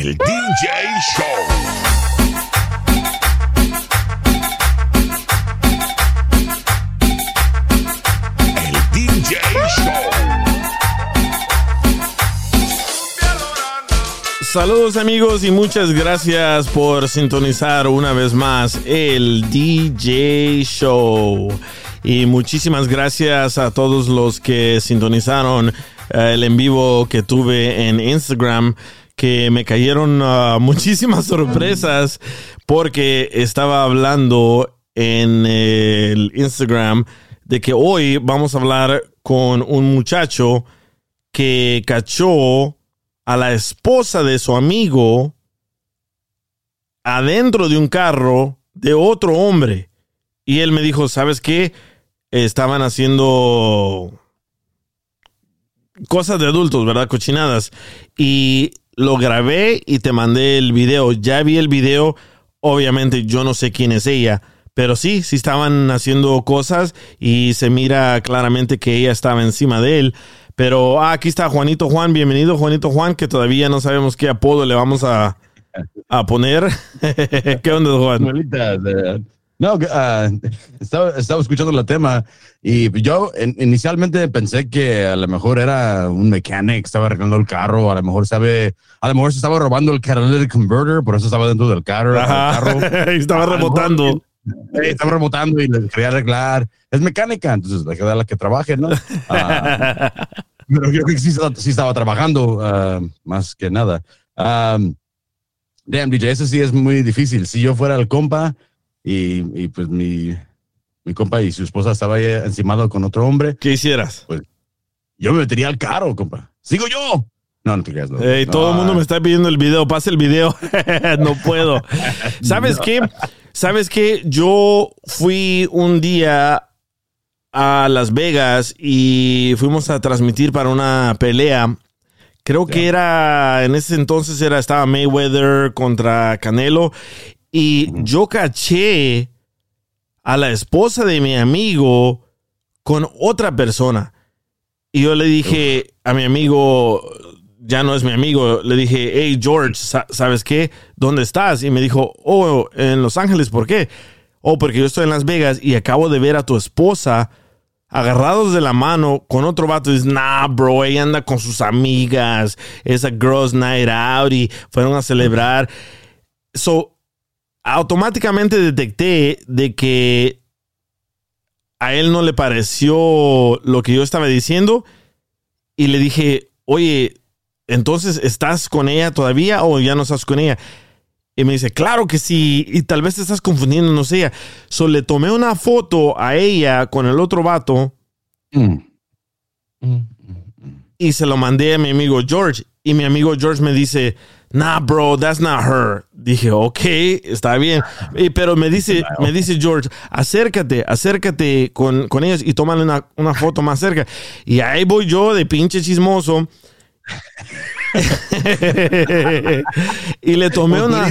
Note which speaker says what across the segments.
Speaker 1: El DJ Show.
Speaker 2: Saludos amigos y muchas gracias por sintonizar una vez más el DJ Show. Y muchísimas gracias a todos los que sintonizaron eh, el en vivo que tuve en Instagram, que me cayeron ah, muchísimas sorpresas porque estaba hablando en el Instagram de que hoy vamos a hablar con un muchacho que cachó a la esposa de su amigo adentro de un carro de otro hombre. Y él me dijo, ¿sabes qué? Estaban haciendo cosas de adultos, ¿verdad? Cochinadas. Y lo grabé y te mandé el video. Ya vi el video. Obviamente yo no sé quién es ella. Pero sí, sí estaban haciendo cosas y se mira claramente que ella estaba encima de él. Pero ah, aquí está Juanito Juan. Bienvenido, Juanito Juan, que todavía no sabemos qué apodo le vamos a, a poner. ¿Qué onda, Juan?
Speaker 3: No, ah, estaba, estaba escuchando el tema y yo en- inicialmente pensé que a lo mejor era un mechanic, estaba arreglando el carro, a lo mejor sabe, a lo mejor se estaba robando el catalytic converter, por eso estaba dentro del carro.
Speaker 2: Ajá.
Speaker 3: carro.
Speaker 2: Estaba rebotando.
Speaker 3: Estaba rebotando y le quería arreglar. Es mecánica, entonces la que la que trabaje, ¿no? Ah, pero yo creo que sí, estaba- sí estaba trabajando ah, más que nada. Um, damn, DJ, eso sí es muy difícil. Si yo fuera el compa y, y pues mi, mi compa y su esposa estaba ahí encimado con otro hombre,
Speaker 2: ¿Qué hicieras?
Speaker 3: yo me metería al carro, compa. ¡Sigo yo! No, no te creas. No.
Speaker 2: Todo el mundo me está pidiendo el video. Pasa el video. no puedo. ¿Sabes qué? ¿Sabes qué? Yo fui un día a Las Vegas y fuimos a transmitir para una pelea. Creo que era, en ese entonces era, estaba Mayweather contra Canelo. Y yo caché a la esposa de mi amigo con otra persona. Y yo le dije a mi amigo, ya no es mi amigo, le dije, hey George, sa- ¿sabes qué? ¿Dónde estás? Y me dijo, oh, en Los Ángeles, ¿por qué? Oh, porque yo estoy en Las Vegas y acabo de ver a tu esposa agarrados de la mano con otro vato. Y dices, nah, bro, ella anda con sus amigas, es a girls night out y fueron a celebrar. So, automáticamente detecté de que a él no le pareció lo que yo estaba diciendo y le dije, oye, entonces estás con ella todavía o ya no estás con ella? Y me dice, claro que sí, y tal vez te estás confundiendo, no sé. So le tomé una foto a ella con el otro vato
Speaker 3: mm.
Speaker 2: y se lo mandé a mi amigo George. Y mi amigo George me dice, nah, bro, that's not her. Dije, ok, está bien. Pero me dice, me dice George, acércate, acércate con, con ellos y tómale una, una foto más cerca. Y ahí voy yo de pinche chismoso. y le tomé una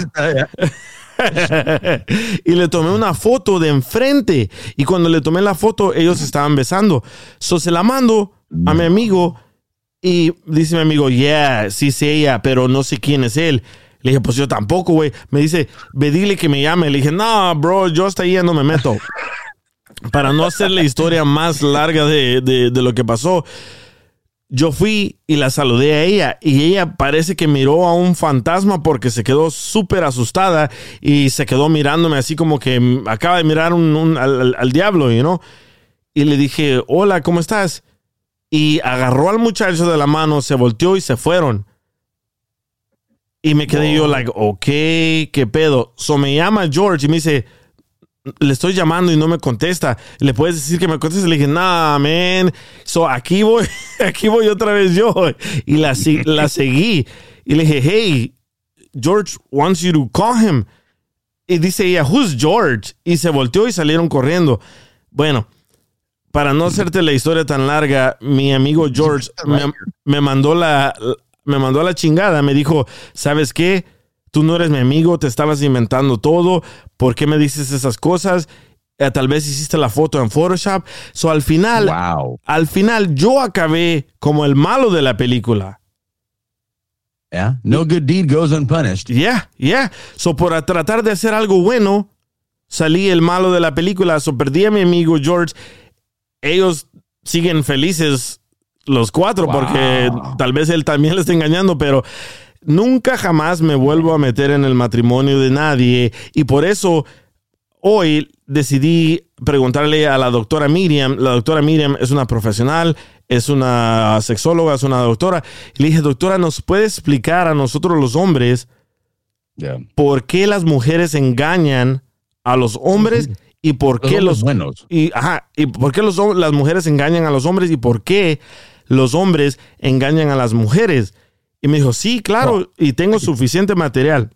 Speaker 2: y le tomé una foto de enfrente. Y cuando le tomé la foto, ellos estaban besando. So se la mando a mi amigo y dice mi amigo, yeah, sí sé ella, pero no sé quién es él. Le dije, pues yo tampoco, güey. Me dice, ve dile que me llame. Le dije, no, bro, yo hasta ahí ya no me meto. Para no hacer la historia más larga de, de- lo que pasó. yo fui y la saludé a ella y ella parece que miró a un fantasma porque se quedó súper asustada y se quedó mirándome así como que acaba de mirar un- al, al- diablo, you know? Y le dije, hola, ¿cómo estás? Y agarró al muchacho de la mano, se volteó y se fueron. Y me quedé yo, like, ok, ¿qué pedo? So me llama George y me dice, le estoy llamando y no me contesta. ¿Le puedes decir que me conteste? Le dije, nah, man. So aquí voy, aquí voy otra vez yo. Y la, la seguí. Y le dije, hey, George wants you to call him. Y dice ella, who's George? Y se volteó y salieron corriendo. Bueno, para no hacerte la historia tan larga, mi amigo George me, me mandó la, me mandó a la chingada. Me dijo, ¿sabes qué? Tú no eres mi amigo, te estabas inventando todo. ¿Por qué me dices esas cosas? Eh, tal vez hiciste la foto en Photoshop. So al final,
Speaker 3: Wow.
Speaker 2: al final yo acabé como el malo de la película.
Speaker 3: Yeah. No good deed goes unpunished.
Speaker 2: Yeah, yeah. So por tratar de hacer algo bueno, salí el malo de la película. So perdí a mi amigo George. Ellos siguen felices los cuatro
Speaker 3: Wow.
Speaker 2: porque tal vez él también le está engañando, pero nunca jamás me vuelvo a meter en el matrimonio de nadie y por eso hoy decidí preguntarle a la doctora Miriam. La doctora Miriam es una profesional, es una sexóloga, es una doctora. Y le dije, doctora, ¿nos puede explicar a nosotros los hombres
Speaker 3: Yeah.
Speaker 2: por qué las mujeres engañan a los hombres y por
Speaker 3: Los
Speaker 2: qué los
Speaker 3: buenos.
Speaker 2: y ajá, y por qué los las mujeres engañan a los hombres y por qué los hombres engañan a las mujeres? Y me dijo, "Sí, claro, y tengo suficiente material."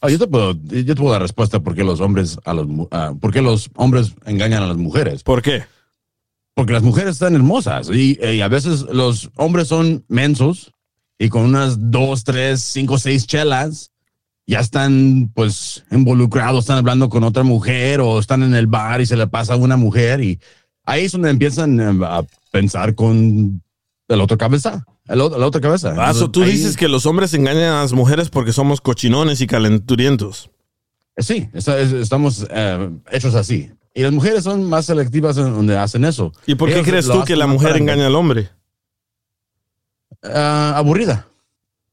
Speaker 3: Ah, yo te puedo, yo te puedo dar respuesta por qué los hombres a los, por qué los hombres engañan a las mujeres.
Speaker 2: ¿Por qué?
Speaker 3: Porque las mujeres están hermosas y, y a veces los hombres son mensos y con unas dos, tres, cinco, seis chelas ya están pues involucrados, están hablando con otra mujer o están en el bar y se le pasa a una mujer y ahí es donde empiezan eh, a pensar con el otro cabeza, el, la otra cabeza.
Speaker 2: Ah,
Speaker 3: Entonces,
Speaker 2: tú
Speaker 3: ahí-
Speaker 2: dices que los hombres engañan a las mujeres porque somos cochinones y calenturientos.
Speaker 3: Sí, está- es- estamos eh, hechos así. Y las mujeres son más selectivas en donde hacen eso.
Speaker 2: ¿Y por qué
Speaker 3: Ellos
Speaker 2: crees tú que la mujer engaña al hombre?
Speaker 3: Aburrida.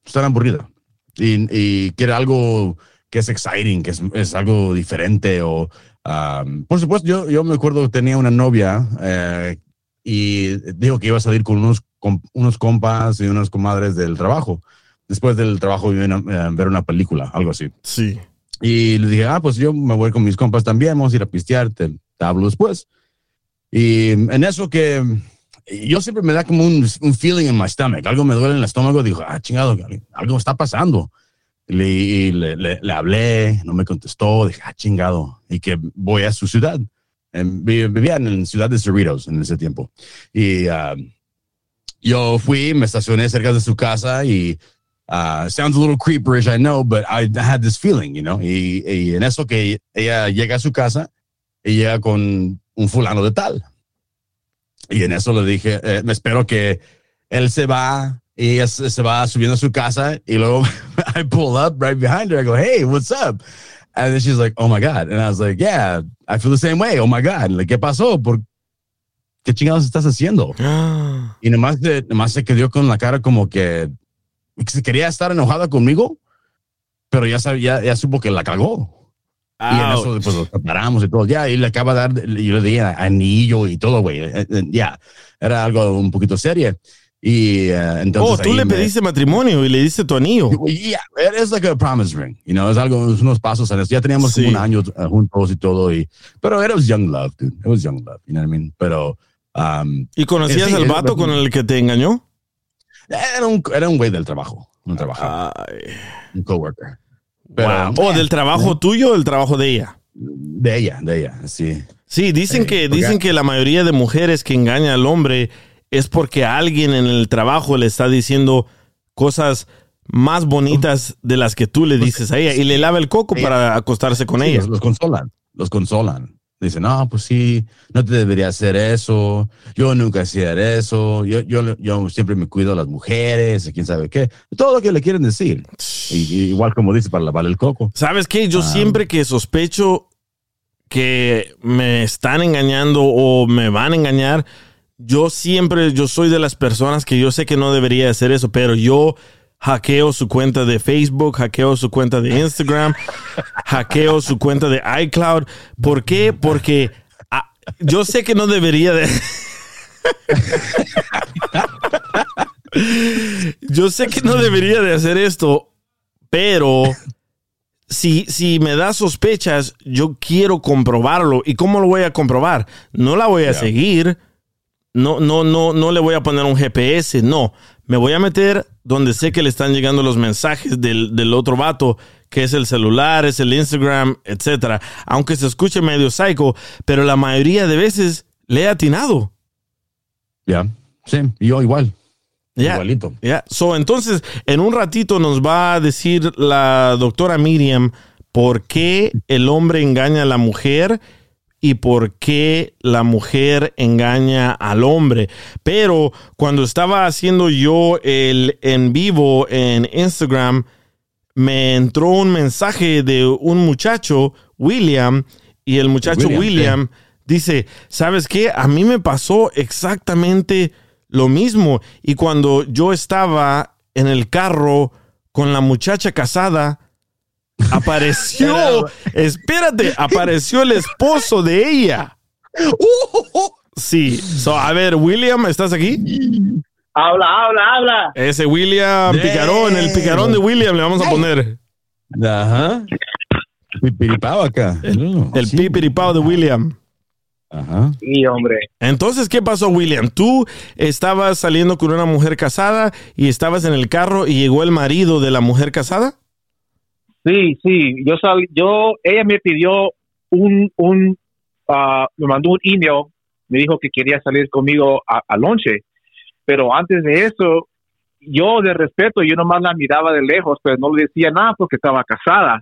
Speaker 3: Están aburrida. Y, y quiere algo que es exciting, que es, es algo diferente. O, um, por supuesto, yo, yo me acuerdo que tenía una novia eh, y dijo que iba a salir con unos, com- unos compas y unas comadres del trabajo. Después del trabajo iban a eh, ver una película, algo así.
Speaker 2: Sí.
Speaker 3: Y le dije, ah, pues yo me voy con mis compas también, vamos a ir a pistear, te, te hablo después. Y en eso que yo siempre me da como un, un feeling en my stomach, algo me duele en el estómago, digo, ah, chingado, algo está pasando. Le, le, le- le hablé, no me contestó, dije, ah, chingado, y que voy a su ciudad. Vivía en la ciudad de Cerritos en ese tiempo. Y ah, yo fui, me estacioné cerca de su casa y Uh, sounds a little creeperish, I know, but I had this feeling, you know. Y, y en eso que ella llega a su casa y llega con un fulano de tal. Y en eso le dije, eh, me espero que él se va y ella se, se va subiendo a su casa y luego I pull up right behind her. I go, hey, what's up? And then she's like, oh my God. And I was like, yeah, I feel the same way. Oh my God. Like, ¿Qué pasó? ¿Por qué chingados estás haciendo? Y nomás, se- nomás se quedó con la cara como que, que se quería estar enojada conmigo, pero ya, sabía, ya supo que la cagó. Y en eso
Speaker 2: Ouch.
Speaker 3: pues nos separamos y todo. Ya, y le acaba de dar, yo le di anillo y todo, güey. Eh, eh, Ya, era algo un poquito serio. Y eh, entonces.
Speaker 2: oh, tú le
Speaker 3: me-
Speaker 2: pediste matrimonio y le diste tu anillo.
Speaker 3: Yeah, es like a promise ring, you know, es algo, es unos pasos en eso. Ya teníamos
Speaker 2: Sí.
Speaker 3: como un año juntos y todo, y, pero era was young love, dude. It was young love, you know what I mean? Pero, um,
Speaker 2: ¿Y conocías
Speaker 3: Sí,
Speaker 2: al vato con el que te engañó?
Speaker 3: era un, era un güey del trabajo, un trabajador,
Speaker 2: Ay.
Speaker 3: un coworker. Pero,
Speaker 2: Wow. Oh, del trabajo tuyo o del trabajo de ella.
Speaker 3: De ella, de ella, sí.
Speaker 2: Sí, dicen que dicen que la mayoría de mujeres que engañan al hombre es porque alguien en el trabajo le está diciendo cosas más bonitas de las que tú le dices a ella y le lava el coco para acostarse con
Speaker 3: Sí,
Speaker 2: ella.
Speaker 3: Los, los consolan, los consolan. Dicen, no, pues sí, no te debería hacer eso. Yo nunca hacía eso. Yo, yo, yo siempre me cuido a las mujeres, quién sabe qué. Todo lo que le quieren decir. Y igual como dice, para lavar el coco.
Speaker 2: ¿Sabes qué? Yo
Speaker 3: Ah.
Speaker 2: siempre que sospecho que me están engañando o me van a engañar, yo siempre, yo soy de las personas que yo sé que no debería hacer eso, pero yo hackeo su cuenta de Facebook, hackeo su cuenta de Instagram, hackeo su cuenta de iCloud. ¿Por qué? Porque ah, yo sé que no debería de... yo sé que no debería de hacer esto, pero si, si me da sospechas, yo quiero comprobarlo. ¿Y cómo lo voy a comprobar? No la voy a seguir. No, no, no, no le voy a poner un GPS. No. Me voy a meter donde sé que le están llegando los mensajes del, del otro vato, que es el celular, es el Instagram, etcétera. Aunque se escuche medio psycho, pero la mayoría de veces le he atinado.
Speaker 3: Ya. Sí, yo igual. Igualito.
Speaker 2: ya. So, entonces, en un ratito nos va a decir la doctora Miriam por qué el hombre engaña a la mujer y por qué la mujer engaña al hombre. Pero cuando estaba haciendo yo el en vivo en Instagram, me entró un mensaje de un muchacho, William, y el muchacho
Speaker 3: William,
Speaker 2: William, dice, ¿sabes qué? A mí me pasó exactamente lo mismo. Y cuando yo estaba en el carro con la muchacha casada, apareció, espérate, apareció el esposo de ella. Sí, so, a ver, William, ¿estás aquí?
Speaker 4: Habla, habla, habla.
Speaker 2: Ese William. Picarón, el picarón de William le vamos a poner.
Speaker 3: Ajá. Pipiripao acá.
Speaker 2: El
Speaker 3: sí.
Speaker 2: pipiripao de William.
Speaker 3: Ajá.
Speaker 4: Sí, hombre.
Speaker 2: Entonces, ¿qué pasó, William? Tú estabas saliendo con una mujer casada y estabas en el carro y llegó el marido de la mujer casada.
Speaker 4: Sí, sí. Yo sal, yo, ella me pidió un, un, ah, me mandó un email, me dijo que quería salir conmigo a, a lonche. Pero antes de eso, yo de respeto, yo nomás la miraba de lejos, pero no le decía nada porque estaba casada.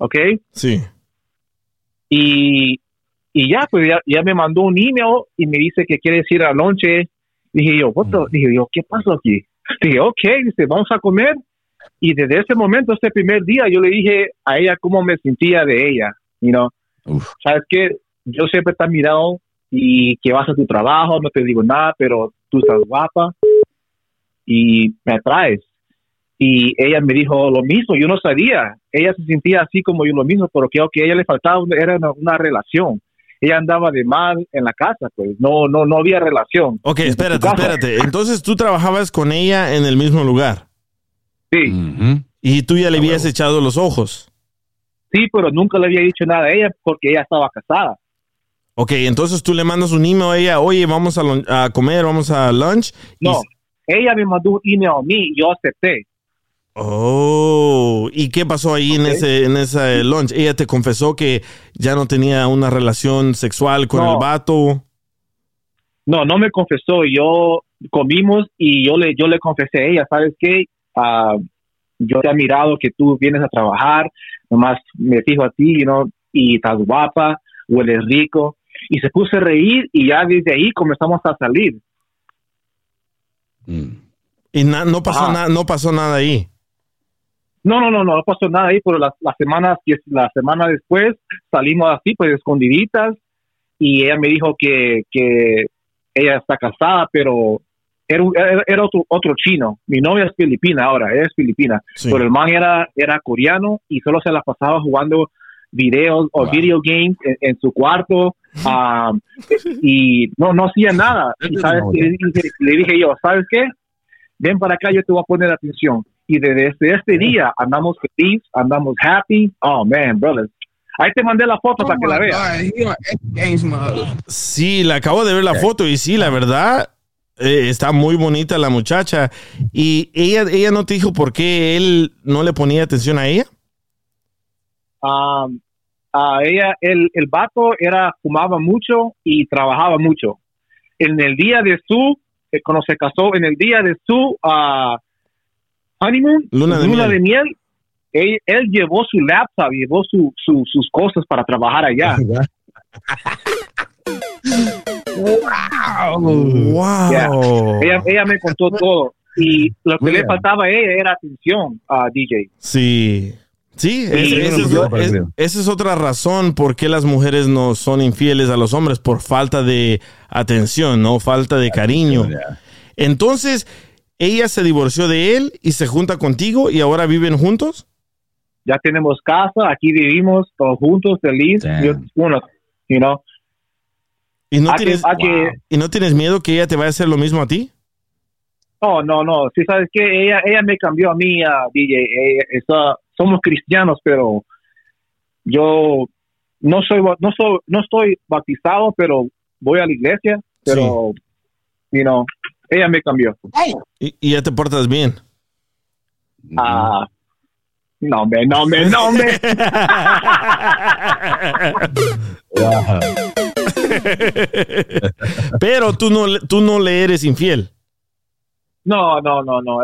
Speaker 4: ¿Ok?
Speaker 2: Sí.
Speaker 4: Y, y ya, pues ya, ya me mandó un email y me dice que quiere ir a lonche. Dije yo, the- dije yo, ¿qué pasó aquí? Dije, ok, dice, vamos a comer. Y desde ese momento, ese primer día, yo le dije a ella cómo me sentía de ella. You know,
Speaker 3: Uf.
Speaker 4: sabes que yo siempre te he mirado y que vas a tu trabajo, no te digo nada, pero tú estás guapa y me atraes. Y ella me dijo lo mismo, yo no sabía. Ella se sentía así como yo lo mismo, pero creo que a ella le faltaba era una, una relación. Ella andaba de mal en la casa, pues no, no, no había relación.
Speaker 2: Ok, espérate, espérate. Entonces tú trabajabas con ella en el mismo lugar
Speaker 4: Sí,
Speaker 2: y tú ya le habías echado los ojos.
Speaker 4: sí, pero nunca le había dicho nada a ella porque ella estaba casada.
Speaker 2: Ok, entonces tú le mandas un email a ella, oye, vamos a, a comer, vamos a lunch. y-
Speaker 4: No, ella me mandó un email a mí, yo acepté.
Speaker 2: Oh, ¿y qué pasó ahí en ese en ese lunch? Ella te confesó que ya no tenía una relación sexual con
Speaker 4: No.
Speaker 2: el vato.
Speaker 4: No, no me confesó. Yo comimos y yo le, yo le confesé a ella, ¿sabes qué? Ah, yo te he mirado que tú vienes a trabajar, nomás me fijo a ti, you know, y estás guapa, hueles rico. Y se puso a reír y ya desde ahí comenzamos a salir.
Speaker 3: Mm.
Speaker 2: Y na- no pasó
Speaker 4: Ah.
Speaker 2: nada, no pasó nada ahí.
Speaker 4: No, no, no, no, no pasó nada ahí, pero las la semanas, la semana después salimos así, pues escondiditas, y ella me dijo que, que ella está casada, pero era, otro, otro chino. Mi novia es filipina ahora, ella es filipina,
Speaker 2: Sí.
Speaker 4: pero el man era, era coreano y solo se la pasaba jugando videos o video games en, en su cuarto um, y no, no hacía nada. Y ¿sabes qué? le, dije, le dije yo, ¿sabes qué? Ven para acá, yo te voy a poner atención. Y desde este, este día andamos feliz, andamos happy. Oh, man, brothers. Ahí te mandé la foto para que la veas.
Speaker 2: Sí, la acabo de ver la foto y sí, la verdad, eh, está muy bonita la muchacha. Y ella, ella no te dijo por qué él no le ponía atención a ella.
Speaker 4: Um, a ella, el, el vato era, fumaba mucho y trabajaba mucho. En el día de su, eh, cuando se casó, en el día de su ah, honeymoon,
Speaker 2: Luna de miel.
Speaker 4: miel, él, él llevó su laptop, llevó su, su- sus cosas para trabajar allá.
Speaker 2: Wow.
Speaker 4: Yeah. Ella, ella me contó todo. Y lo que le faltaba a ella era atención a DJ.
Speaker 2: Sí. Sí, es-
Speaker 4: Sí,
Speaker 2: esa,
Speaker 4: sí,
Speaker 2: es,
Speaker 3: sí,
Speaker 2: es-
Speaker 3: sí.
Speaker 2: esa es otra razón por qué las mujeres no son infieles a los hombres, por falta de atención, ¿no? Falta de cariño. Entonces, ella se divorció de él y se junta contigo y ahora viven juntos.
Speaker 4: Ya tenemos casa, aquí vivimos todos juntos, feliz. Yo, bueno, you know,
Speaker 2: ¿Y no,
Speaker 4: que-
Speaker 2: tienes,
Speaker 4: que-
Speaker 2: ¿Y no tienes miedo que ella te vaya a hacer lo mismo a ti?
Speaker 4: No, no, no. Sí, sabes que ella, ella me cambió a mí, a DJ. Ella- esa- somos cristianos, pero yo no soy, no soy, no estoy bautizado, pero voy a la iglesia. Pero, you know, ella me cambió.
Speaker 2: Y, y ya te portas bien.
Speaker 4: Ah, no, me, no, me, no, me.
Speaker 2: Pero tú no, le- tú no le eres infiel.
Speaker 4: No, no, no, no.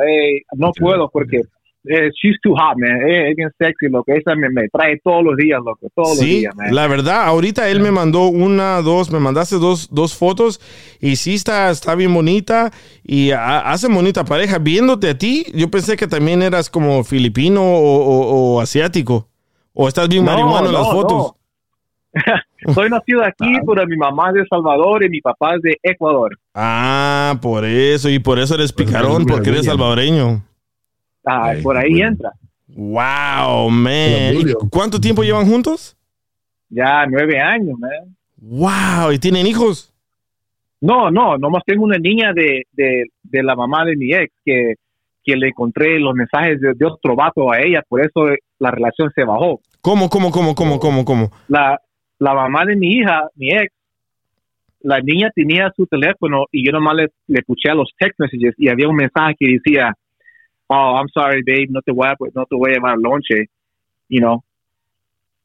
Speaker 4: no puedo porque eh, she's too hot, man. Eh, es bien sexy, loco. Esa me, me trae todos los días, loco. Todos los días, man.
Speaker 2: la verdad, ahorita él me mandó una, dos, me mandaste dos, dos fotos y sí está, está bien bonita y ha- hace bonita pareja. Viéndote a ti, yo pensé que también eras como filipino o, o- o asiático. O estás bien
Speaker 4: No,
Speaker 2: marihuano en las
Speaker 4: no,
Speaker 2: fotos.
Speaker 4: Soy nacido aquí, pero mi mamá es de El Salvador y mi papá es de Ecuador.
Speaker 2: Ah, por eso, y por eso eres picarón,
Speaker 3: William.
Speaker 2: porque eres salvadoreño.
Speaker 4: Ah,
Speaker 3: Ay,
Speaker 4: por ahí
Speaker 3: bueno.
Speaker 4: entra.
Speaker 2: Wow, man. ¿Y
Speaker 3: Julio.
Speaker 2: cuánto tiempo llevan juntos?
Speaker 4: Ya nueve años, man.
Speaker 2: Wow, ¿y tienen hijos?
Speaker 4: No, no, nomás tengo una niña de, de, de la mamá de mi ex que, que le encontré los mensajes de, de otro vato a ella, por eso la relación se bajó.
Speaker 2: ¿Cómo, cómo, cómo, cómo, cómo, cómo?
Speaker 4: La, la mamá de mi hija, mi ex, la niña tenía su teléfono y yo nomás le, le escuché a los text messages y había un mensaje que decía, oh, I'm sorry, babe, no te voy a, no te voy a llevar lonche, you know.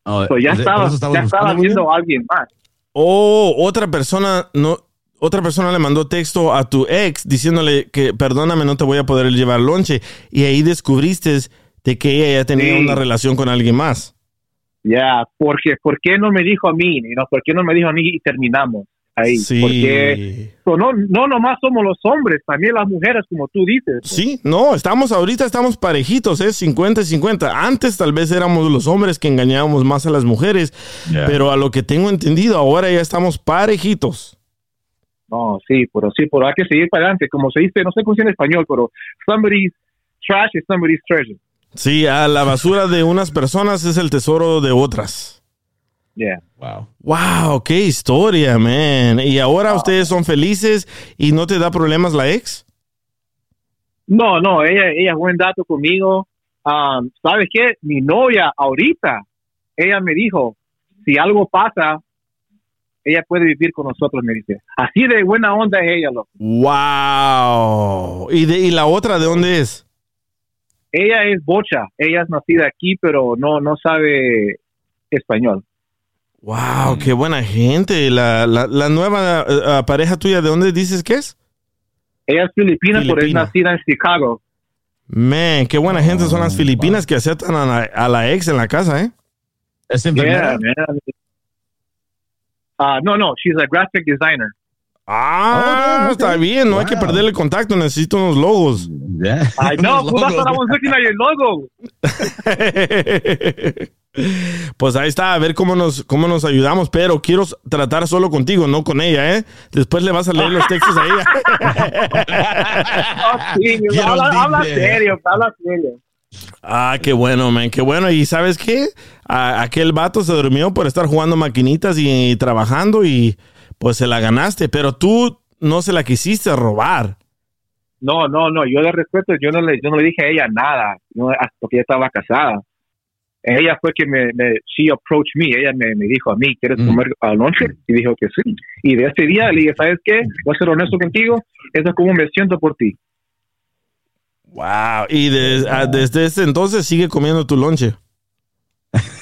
Speaker 3: Oh,
Speaker 4: So ya
Speaker 3: ¿por
Speaker 4: estaba, ya estaba viendo a alguien más.
Speaker 2: Oh, otra persona no otra persona le mandó texto a tu ex diciéndole que perdóname, no te voy a poder llevar lonche y ahí descubriste de que ella ya tenía
Speaker 4: Sí.
Speaker 2: una relación con alguien más.
Speaker 4: Ya, porque ¿por qué no me dijo a mí? You know, ¿Por qué no me dijo a mí y terminamos ahí?
Speaker 2: Sí.
Speaker 4: Porque so, no, no nomás somos los hombres, también las mujeres, como tú dices.
Speaker 2: Sí, no, estamos ahorita estamos parejitos, es 50 y 50. Antes tal vez éramos los hombres que engañábamos más a las mujeres,
Speaker 3: Yeah.
Speaker 2: pero a lo que tengo entendido ahora ya estamos parejitos.
Speaker 4: No, sí, pero sí, pero hay que seguir para adelante. Como se dice, no sé cómo se dice en español, pero somebody's trash is somebody's treasure.
Speaker 2: Sí, a la basura de unas personas es el tesoro de otras.
Speaker 4: Yeah.
Speaker 3: Wow.
Speaker 2: Wow, qué historia, man. Y ahora ustedes son felices y no te da problemas la ex.
Speaker 4: No, no, ella, ella es buen dato conmigo. Um, ¿Sabes qué? Mi novia ahorita, ella me dijo, si algo pasa, ella puede vivir con nosotros, me dice. Así de buena onda es ella, loco.
Speaker 2: Wow. ¿Y, de, y la otra de dónde es?
Speaker 4: Ella es bocha, ella es nacida aquí, pero no, no sabe español.
Speaker 2: Wow, qué buena gente. La, la, la nueva eh, eh, pareja tuya, ¿de dónde dices que es?
Speaker 4: Ella es filipina, pero es nacida en Chicago.
Speaker 2: Man, qué buena gente son las filipinas que aceptan a la, a la ex en la casa, ¿eh?
Speaker 3: ¿Es
Speaker 4: Yeah,
Speaker 3: enfermera?
Speaker 4: man. Ah, no, no, she's a graphic designer.
Speaker 2: Ah,
Speaker 3: ok.
Speaker 2: está bien, no hay que
Speaker 3: Wow.
Speaker 2: perderle el contacto, necesito unos logos.
Speaker 3: Yeah.
Speaker 4: I know, well, that's what I
Speaker 3: logos.
Speaker 4: was looking at your logo.
Speaker 2: Pues ahí está, a ver cómo nos, cómo nos ayudamos, pero quiero tratar solo contigo, no con ella, ¿eh? Después le vas a leer los textos a ella.
Speaker 4: Oh, habla, serio, habla serio.
Speaker 2: Ah, qué bueno, man, qué bueno. ¿Y sabes qué? A- aquel vato se durmió por estar jugando maquinitas y, trabajando y pues se la ganaste, pero tú no se la quisiste robar.
Speaker 4: No, no, no, yo de respeto, yo no le, yo no le dije a ella nada, no, hasta porque ella estaba casada. Ella fue que me, me she approached me, ella me, me dijo a mí, ¿quieres
Speaker 3: Mm.
Speaker 4: comer uh, lunch? Y dijo que sí. Y de ese día le dije, ¿sabes qué? Voy a ser honesto contigo, eso es como me siento por ti.
Speaker 2: Wow. Y de- ah, desde ese entonces sigue comiendo tu lonche.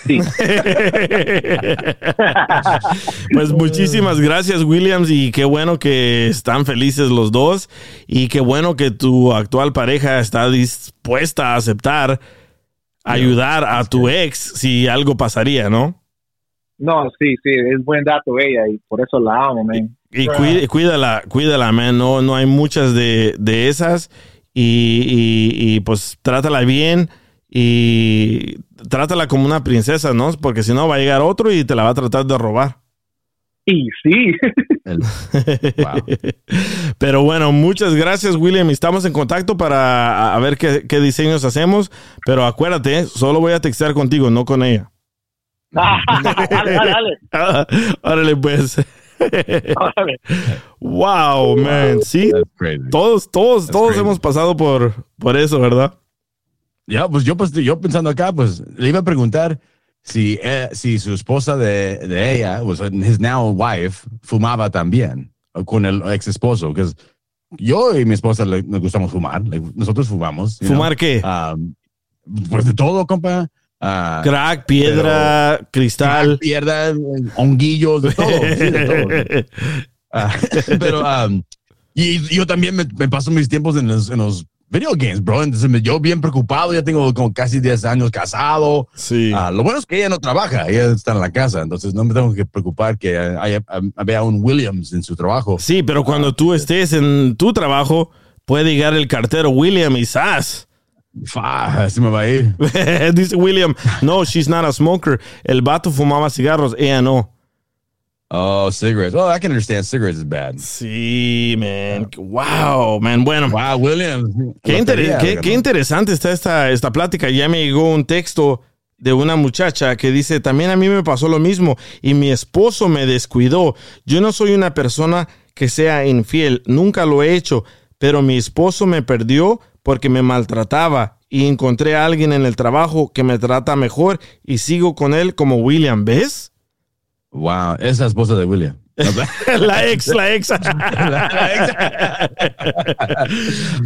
Speaker 4: Sí.
Speaker 2: Pues muchísimas gracias, Williams, y qué bueno que están felices los dos y qué bueno que tu actual pareja está dispuesta a aceptar ayudar a tu ex si algo pasaría, ¿no?
Speaker 4: No, sí, sí, es buen dato ella y por eso la amo, man.
Speaker 2: Y cuí- cuídala, cuídala, man. No, no hay muchas de, de esas. Y, y- y, pues trátala bien y trátala como una princesa, ¿no? Porque si no va a llegar otro y te la va a tratar de robar.
Speaker 4: Y sí,
Speaker 3: El- wow.
Speaker 2: Pero bueno, muchas gracias, William. Estamos en contacto para a- ver qué, qué diseños hacemos. Pero acuérdate, solo voy a textear contigo, no con ella.
Speaker 4: dale, dale, dale.
Speaker 2: Órale, pues. Wow, man. Sí, todos, todos,
Speaker 3: That's
Speaker 2: todos
Speaker 3: crazy.
Speaker 2: hemos pasado por, por eso, ¿verdad?
Speaker 3: Ya, pues yo, pues yo pensando acá, pues le iba a preguntar si, eh, si su esposa de, de ella, was his now wife, fumaba también con el ex esposo. Que yo y mi esposa le- nos gustamos fumar, like, nosotros fumamos. you know.
Speaker 2: ¿Fumar qué?
Speaker 3: Um, pues de todo, compa. Ah,
Speaker 2: Crack, piedra, cristal.
Speaker 3: Pierda, honguillos, de todo. sí, de todo. Ah, pero um, y yo también me, me paso mis tiempos en los, en los video games, bro. Entonces yo bien preocupado, ya tengo como casi 10 años casado.
Speaker 2: Sí.
Speaker 3: Ah, lo bueno es que ella no trabaja, ella está en la casa, entonces no me tengo que preocupar que haya, un Williams en su trabajo.
Speaker 2: Sí, pero cuando tú estés en tu trabajo, puede llegar el cartero William y.
Speaker 3: Fa, así me va a ir.
Speaker 2: Dice William, no, she's not a smoker. El vato fumaba cigarros, ella no.
Speaker 3: Oh, cigarettes. Oh, I can understand cigarettes is bad.
Speaker 2: Sí, man. Wow, man. Bueno,
Speaker 3: Wow, Williams.
Speaker 2: qué, inter- qué- interesante está esta, esta plática. Ya me llegó un texto de una muchacha que dice, también a mí me pasó lo mismo y mi esposo me descuidó. Yo no soy una persona que sea infiel, nunca lo he hecho, pero mi esposo me perdió porque me maltrataba y encontré a alguien en el trabajo que me trata mejor y sigo con él como William, ¿ves?
Speaker 3: Wow, esa esposa de William.
Speaker 2: la ex, la ex.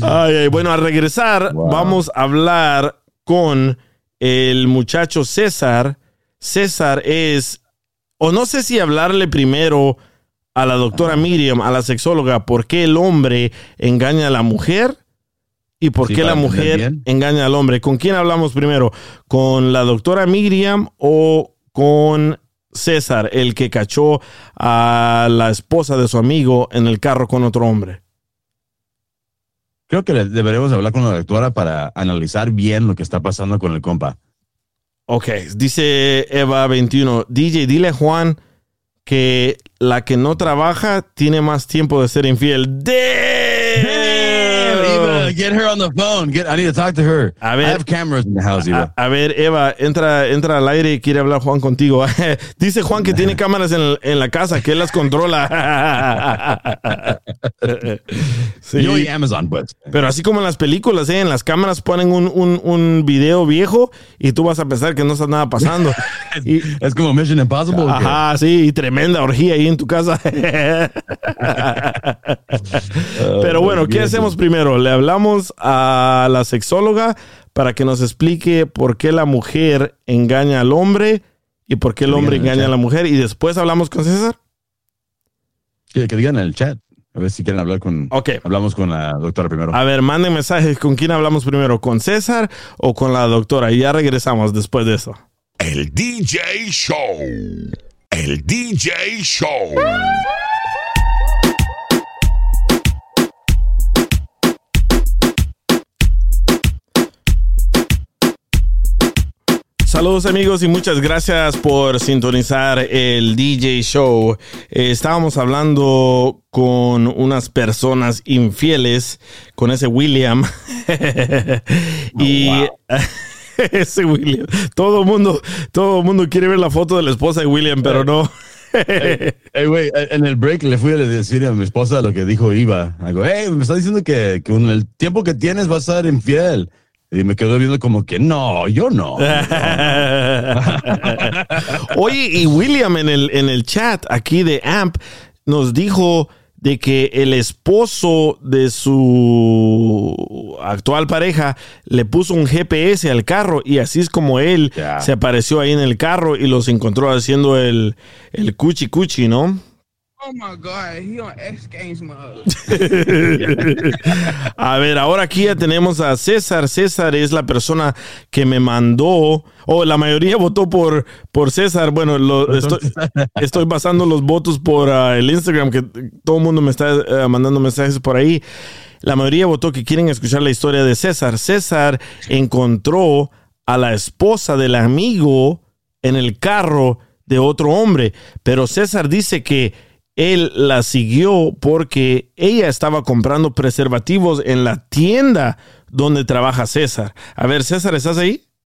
Speaker 2: Ay, ay, bueno, al regresar
Speaker 3: Wow.
Speaker 2: vamos a hablar con el muchacho César. César es, o no sé si hablarle primero a la doctora Miriam, a la sexóloga, por qué el hombre engaña a la mujer y por
Speaker 3: Sí,
Speaker 2: qué la mujer
Speaker 3: bien.
Speaker 2: engaña al hombre. ¿Con quién hablamos primero? ¿Con la doctora Miriam o con César, el que cachó a la esposa de su amigo en el carro con otro hombre?
Speaker 3: Creo que deberíamos hablar con la doctora para analizar bien lo que está pasando con el compa.
Speaker 2: Ok, dice Eva 21, DJ, dile a Juan que la que no trabaja tiene más tiempo de ser infiel.
Speaker 3: Eva, Get her on the phone. Get, I need to talk to her.
Speaker 2: A ver.
Speaker 3: I have cameras in the house,
Speaker 2: A, ver, Eva, entra, entra al aire y quiere hablar Juan contigo. Dice Juan que tiene cámaras en, en la casa, que él las controla. Sí.
Speaker 3: Yo y Amazon, pues.
Speaker 2: Pero así como en las películas, ¿eh? en las cámaras ponen un, un, un video viejo y tú vas a pensar que no está nada pasando. Y,
Speaker 3: Es como Mission Impossible.
Speaker 2: ajá, sí, y tremenda orgía ahí en tu casa. Pero bueno, ¿qué hacemos primero? Le hablamos a la sexóloga para que nos explique por qué la mujer engaña al hombre y por qué el hombre engaña a la mujer. Y después hablamos con César.
Speaker 3: Que, que digan en el chat. A ver si quieren hablar con.
Speaker 2: Ok.
Speaker 3: Hablamos con la doctora primero.
Speaker 2: A ver, manden mensajes. ¿Con quién hablamos primero? ¿Con César o con la doctora? Y ya regresamos después de eso.
Speaker 1: El DJ Show. El DJ Show.
Speaker 2: Saludos amigos y muchas gracias por sintonizar el DJ Show. Eh, estábamos hablando con unas personas infieles, con ese William. y Ese William. Todo mundo, todo mundo quiere ver la foto de la esposa de William, pero no.
Speaker 3: Ey, güey, en el break le fui a decir a mi esposa lo que dijo Iva. Digo, hey, me está diciendo que, que con el tiempo que tienes vas a ser infiel. Y me quedó viendo como que no, yo no.
Speaker 2: Oye, y William en el, en el chat aquí de AMP nos dijo de que el esposo de su actual pareja le puso un GPS al carro y así es como él se apareció ahí en el carro y los encontró haciendo el, el cuchi cuchi, ¿no?
Speaker 5: Oh my God, he on X Games mode.
Speaker 2: A ver, ahora aquí ya tenemos a César. César es la persona que me mandó, o la mayoría votó por, por César. Bueno, lo- estoy, estoy basando los votos por ah, el Instagram, que todo el mundo me está eh, mandando mensajes por ahí. La mayoría votó que quieren escuchar la historia de César. César encontró a la esposa del amigo en el carro de otro hombre, pero César dice que él la siguió porque ella estaba comprando preservativos en la tienda donde trabaja César. A ver, César, ¿estás ahí?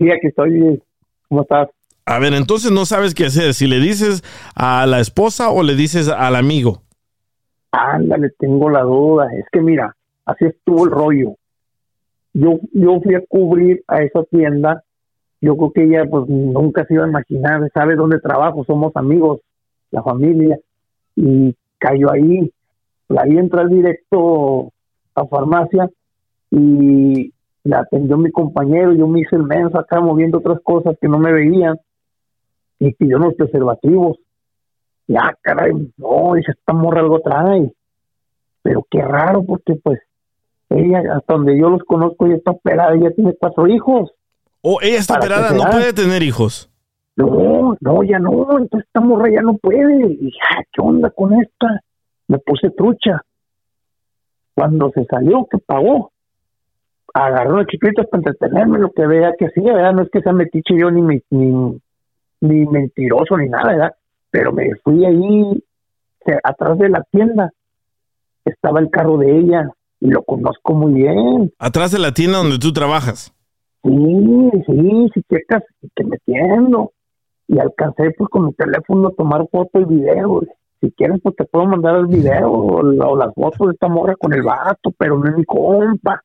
Speaker 6: Sí, aquí estoy. ¿Cómo estás?
Speaker 2: A ver, entonces no sabes qué hacer. Si le dices a la esposa o le dices al amigo.
Speaker 6: Ándale, tengo la duda. Es que mira, así estuvo el rollo. Yo, yo fui a cubrir a esa tienda. Yo creo que ella pues nunca se iba a imaginar, sabe dónde trabajo, somos amigos, la familia. Y cayó ahí. La vi entrar directo a farmacia y la atendió mi compañero. Yo me hice el menso acá moviendo otras cosas que no me veían y pidió unos preservativos. Ya, caray, no, dice, esta morra algo trae. Pero qué raro, porque pues ella, hasta donde yo los conozco, ella está operada, ella tiene cuatro hijos.
Speaker 2: O ella está
Speaker 6: ¿Para qué
Speaker 2: operada, no puede tener hijos.
Speaker 6: No, no, ya no, entonces esta morra ya no puede. Y ya, ¿qué onda con esta? Me puse trucha. Cuando se salió, que pagó, agarró los chiquitos para entretenerme, lo que vea que hacía, ¿verdad? No es que sea metiche yo ni, me- ni, ni mentiroso ni nada, ¿verdad? Pero me fui ahí, atrás de la tienda, estaba el carro de ella, y lo conozco muy bien.
Speaker 2: Atrás de la tienda donde tú trabajas.
Speaker 6: Sí, sí, si checas, que metiendo. Y alcancé pues con mi teléfono a tomar foto y video. Si quieres, pues te puedo mandar el video o, o las fotos de esta morra con el vato, pero no es mi compa.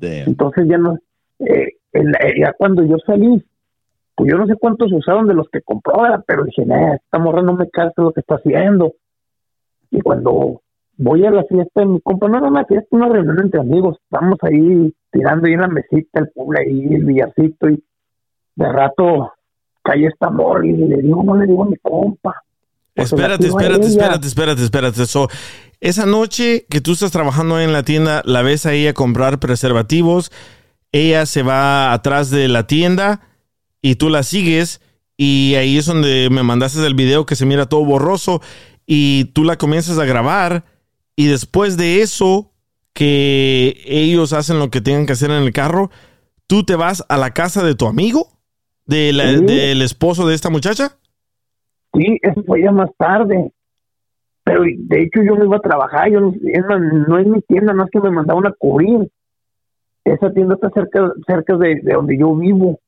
Speaker 6: Entonces ya no, eh, eh, ya cuando yo salí, pues yo no sé cuántos usaron de los que compró, ¿verdad? pero dije, "Nah, esta morra no me casa lo que está haciendo. Y cuando voy a la fiesta de mi compa, no era una fiesta, una reunión entre amigos, estamos ahí tirando ahí en la mesita, el pueblo ahí, el villarcito, y de rato cae esta morra y le digo, no le digo a mi compa. Pues,
Speaker 2: Espérate, espérate, espérate, espérate, espérate. So, esa noche que tú estás trabajando en la tienda, la ves a ella comprar preservativos, ella se va atrás de la tienda y tú la sigues y ahí es donde me mandaste el video que se mira todo borroso y tú la comienzas a grabar y después de eso que ellos hacen lo que tengan que hacer en el carro, tú te vas a la casa de tu amigo, de la-
Speaker 6: Sí.
Speaker 2: del esposo de esta muchacha.
Speaker 6: Sí, eso fue ya más tarde. Pero de hecho yo no iba a trabajar, yo no, es más, no es mi tienda, no es que me mandaron a cubrir. Esa tienda está cerca, cerca de, de donde yo vivo.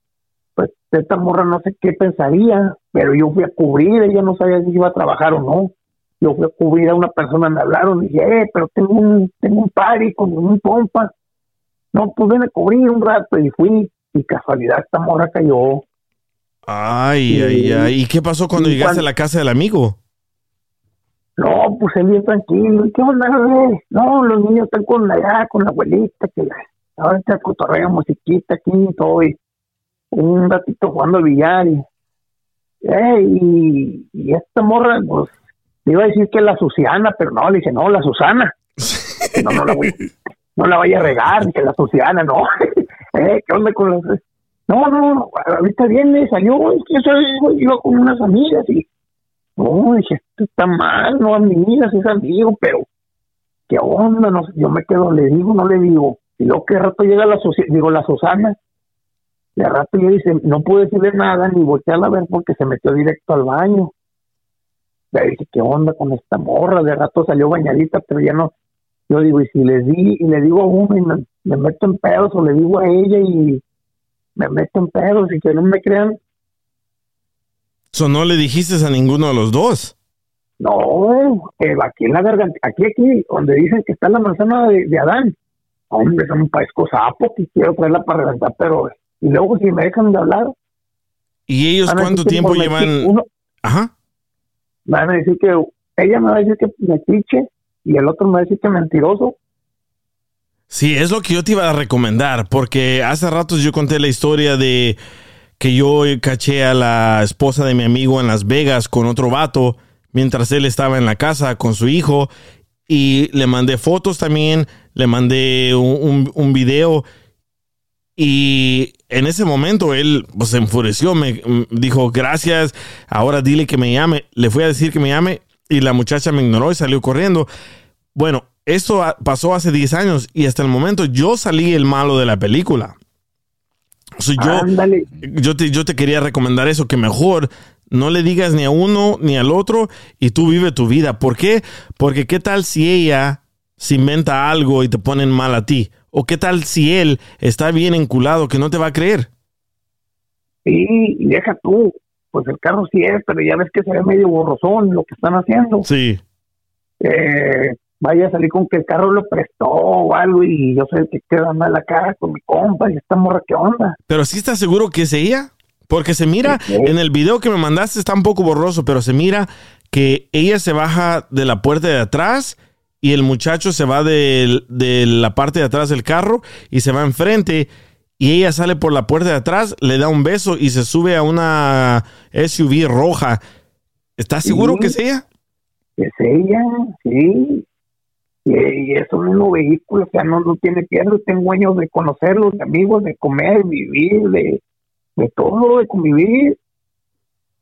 Speaker 6: Pues esta morra no sé qué pensaría, pero yo fui a cubrir, ella no sabía si iba a trabajar o no. yo fui a cubrir a una persona, me hablaron y dije, eh, pero tengo un, tengo un party con un pompa. No, pues ven a cubrir un rato y fui. Y casualidad, esta morra cayó.
Speaker 2: Ay, ay, ay. ¿Y qué pasó cuando llegaste
Speaker 6: cuando-
Speaker 2: a la casa del amigo?
Speaker 6: No, pues él bien tranquilo. ¿Y ¿Qué onda, bebé? No, los niños están con allá, con la abuelita, que la, ahora está cotorreo, musiquita aquí y todo. Y un ratito jugando al billar. Y, eh, y, y esta morra, pues, le iba a decir que la Susiana, pero no, le dije, no, la Susana. No, no la voy, no la vaya a regar, que la Susiana, no. eh, ¿qué onda con las...? No, no, ahorita viene, salió, es que eso iba con unas amigas y no, dije, esto está mal, no amigas, es amigo, pero qué onda, no yo me quedo, le digo, no le digo, y luego que rato llega la digo, la Susana, de rato yo dice, no pude decirle nada ni voltearla a ver porque se metió directo al baño. Le dije, ¿qué onda con esta morra? De rato salió bañadita, pero ya no. Yo digo, y si les di, y le digo a uno y me, me meto en pedos, o le digo a ella y me meto en pedos, y que no me crean,
Speaker 2: So, no le dijiste a ninguno de los dos.
Speaker 6: No, aquí en la garganta, aquí, aquí, donde dicen que está la manzana de, de Adán. Hombre, son un paisco sapo que quiero traerla para reventar, pero. Y luego, si me dejan de hablar.
Speaker 2: ¿Y ellos cuánto tiempo llevan?
Speaker 6: Uno,
Speaker 2: Ajá.
Speaker 6: van a decir que. Ella me va a decir que me piche y el otro me va a decir que mentiroso.
Speaker 2: Sí, es lo que yo te iba a recomendar, porque hace rato yo conté la historia de que yo caché a la esposa de mi amigo en Las Vegas con otro vato mientras él estaba en la casa con su hijo y le mandé fotos también, le mandé un, un- video y en ese momento él pues, se enfureció, me mm, dijo gracias, ahora dile que me llame, le fui a decir que me llame y la muchacha me ignoró y salió corriendo. Bueno, esto pasó hace 10 años y hasta el momento yo salí el malo de la película. O sea, yo,
Speaker 6: Ándale.
Speaker 2: yo, te, yo te quería recomendar eso, que mejor no le digas ni a uno ni al otro y tú vive tu vida. ¿Por qué? Porque qué tal si ella se inventa algo y te ponen mal a ti? ¿O qué tal si él está bien enculado que no te va a creer?
Speaker 6: Sí, y deja tú. Pues el carro sí es, pero ya ves que se ve medio borrosón lo que están haciendo.
Speaker 2: Sí.
Speaker 6: eh, vaya a salir con que el carro lo prestó o algo y yo sé que queda mal cara con mi compa y esta morra, ¿qué onda?
Speaker 2: Pero sí estás seguro que es ella? Porque se mira, en el video que me mandaste está un poco borroso, pero se mira que ella se baja de la puerta de atrás y el muchacho se va de, de la parte de atrás del carro y se va enfrente y ella sale por la puerta de atrás, le da un beso y se sube a una SUV roja. ¿Estás seguro
Speaker 6: Sí.
Speaker 2: que es ella?
Speaker 6: Es ella, sí. Y, es un nuevo vehículo, o sea, no, no tiene pierde. Tengo años de conocerlos, de amigos, de comer, vivir, de, de todo, de convivir.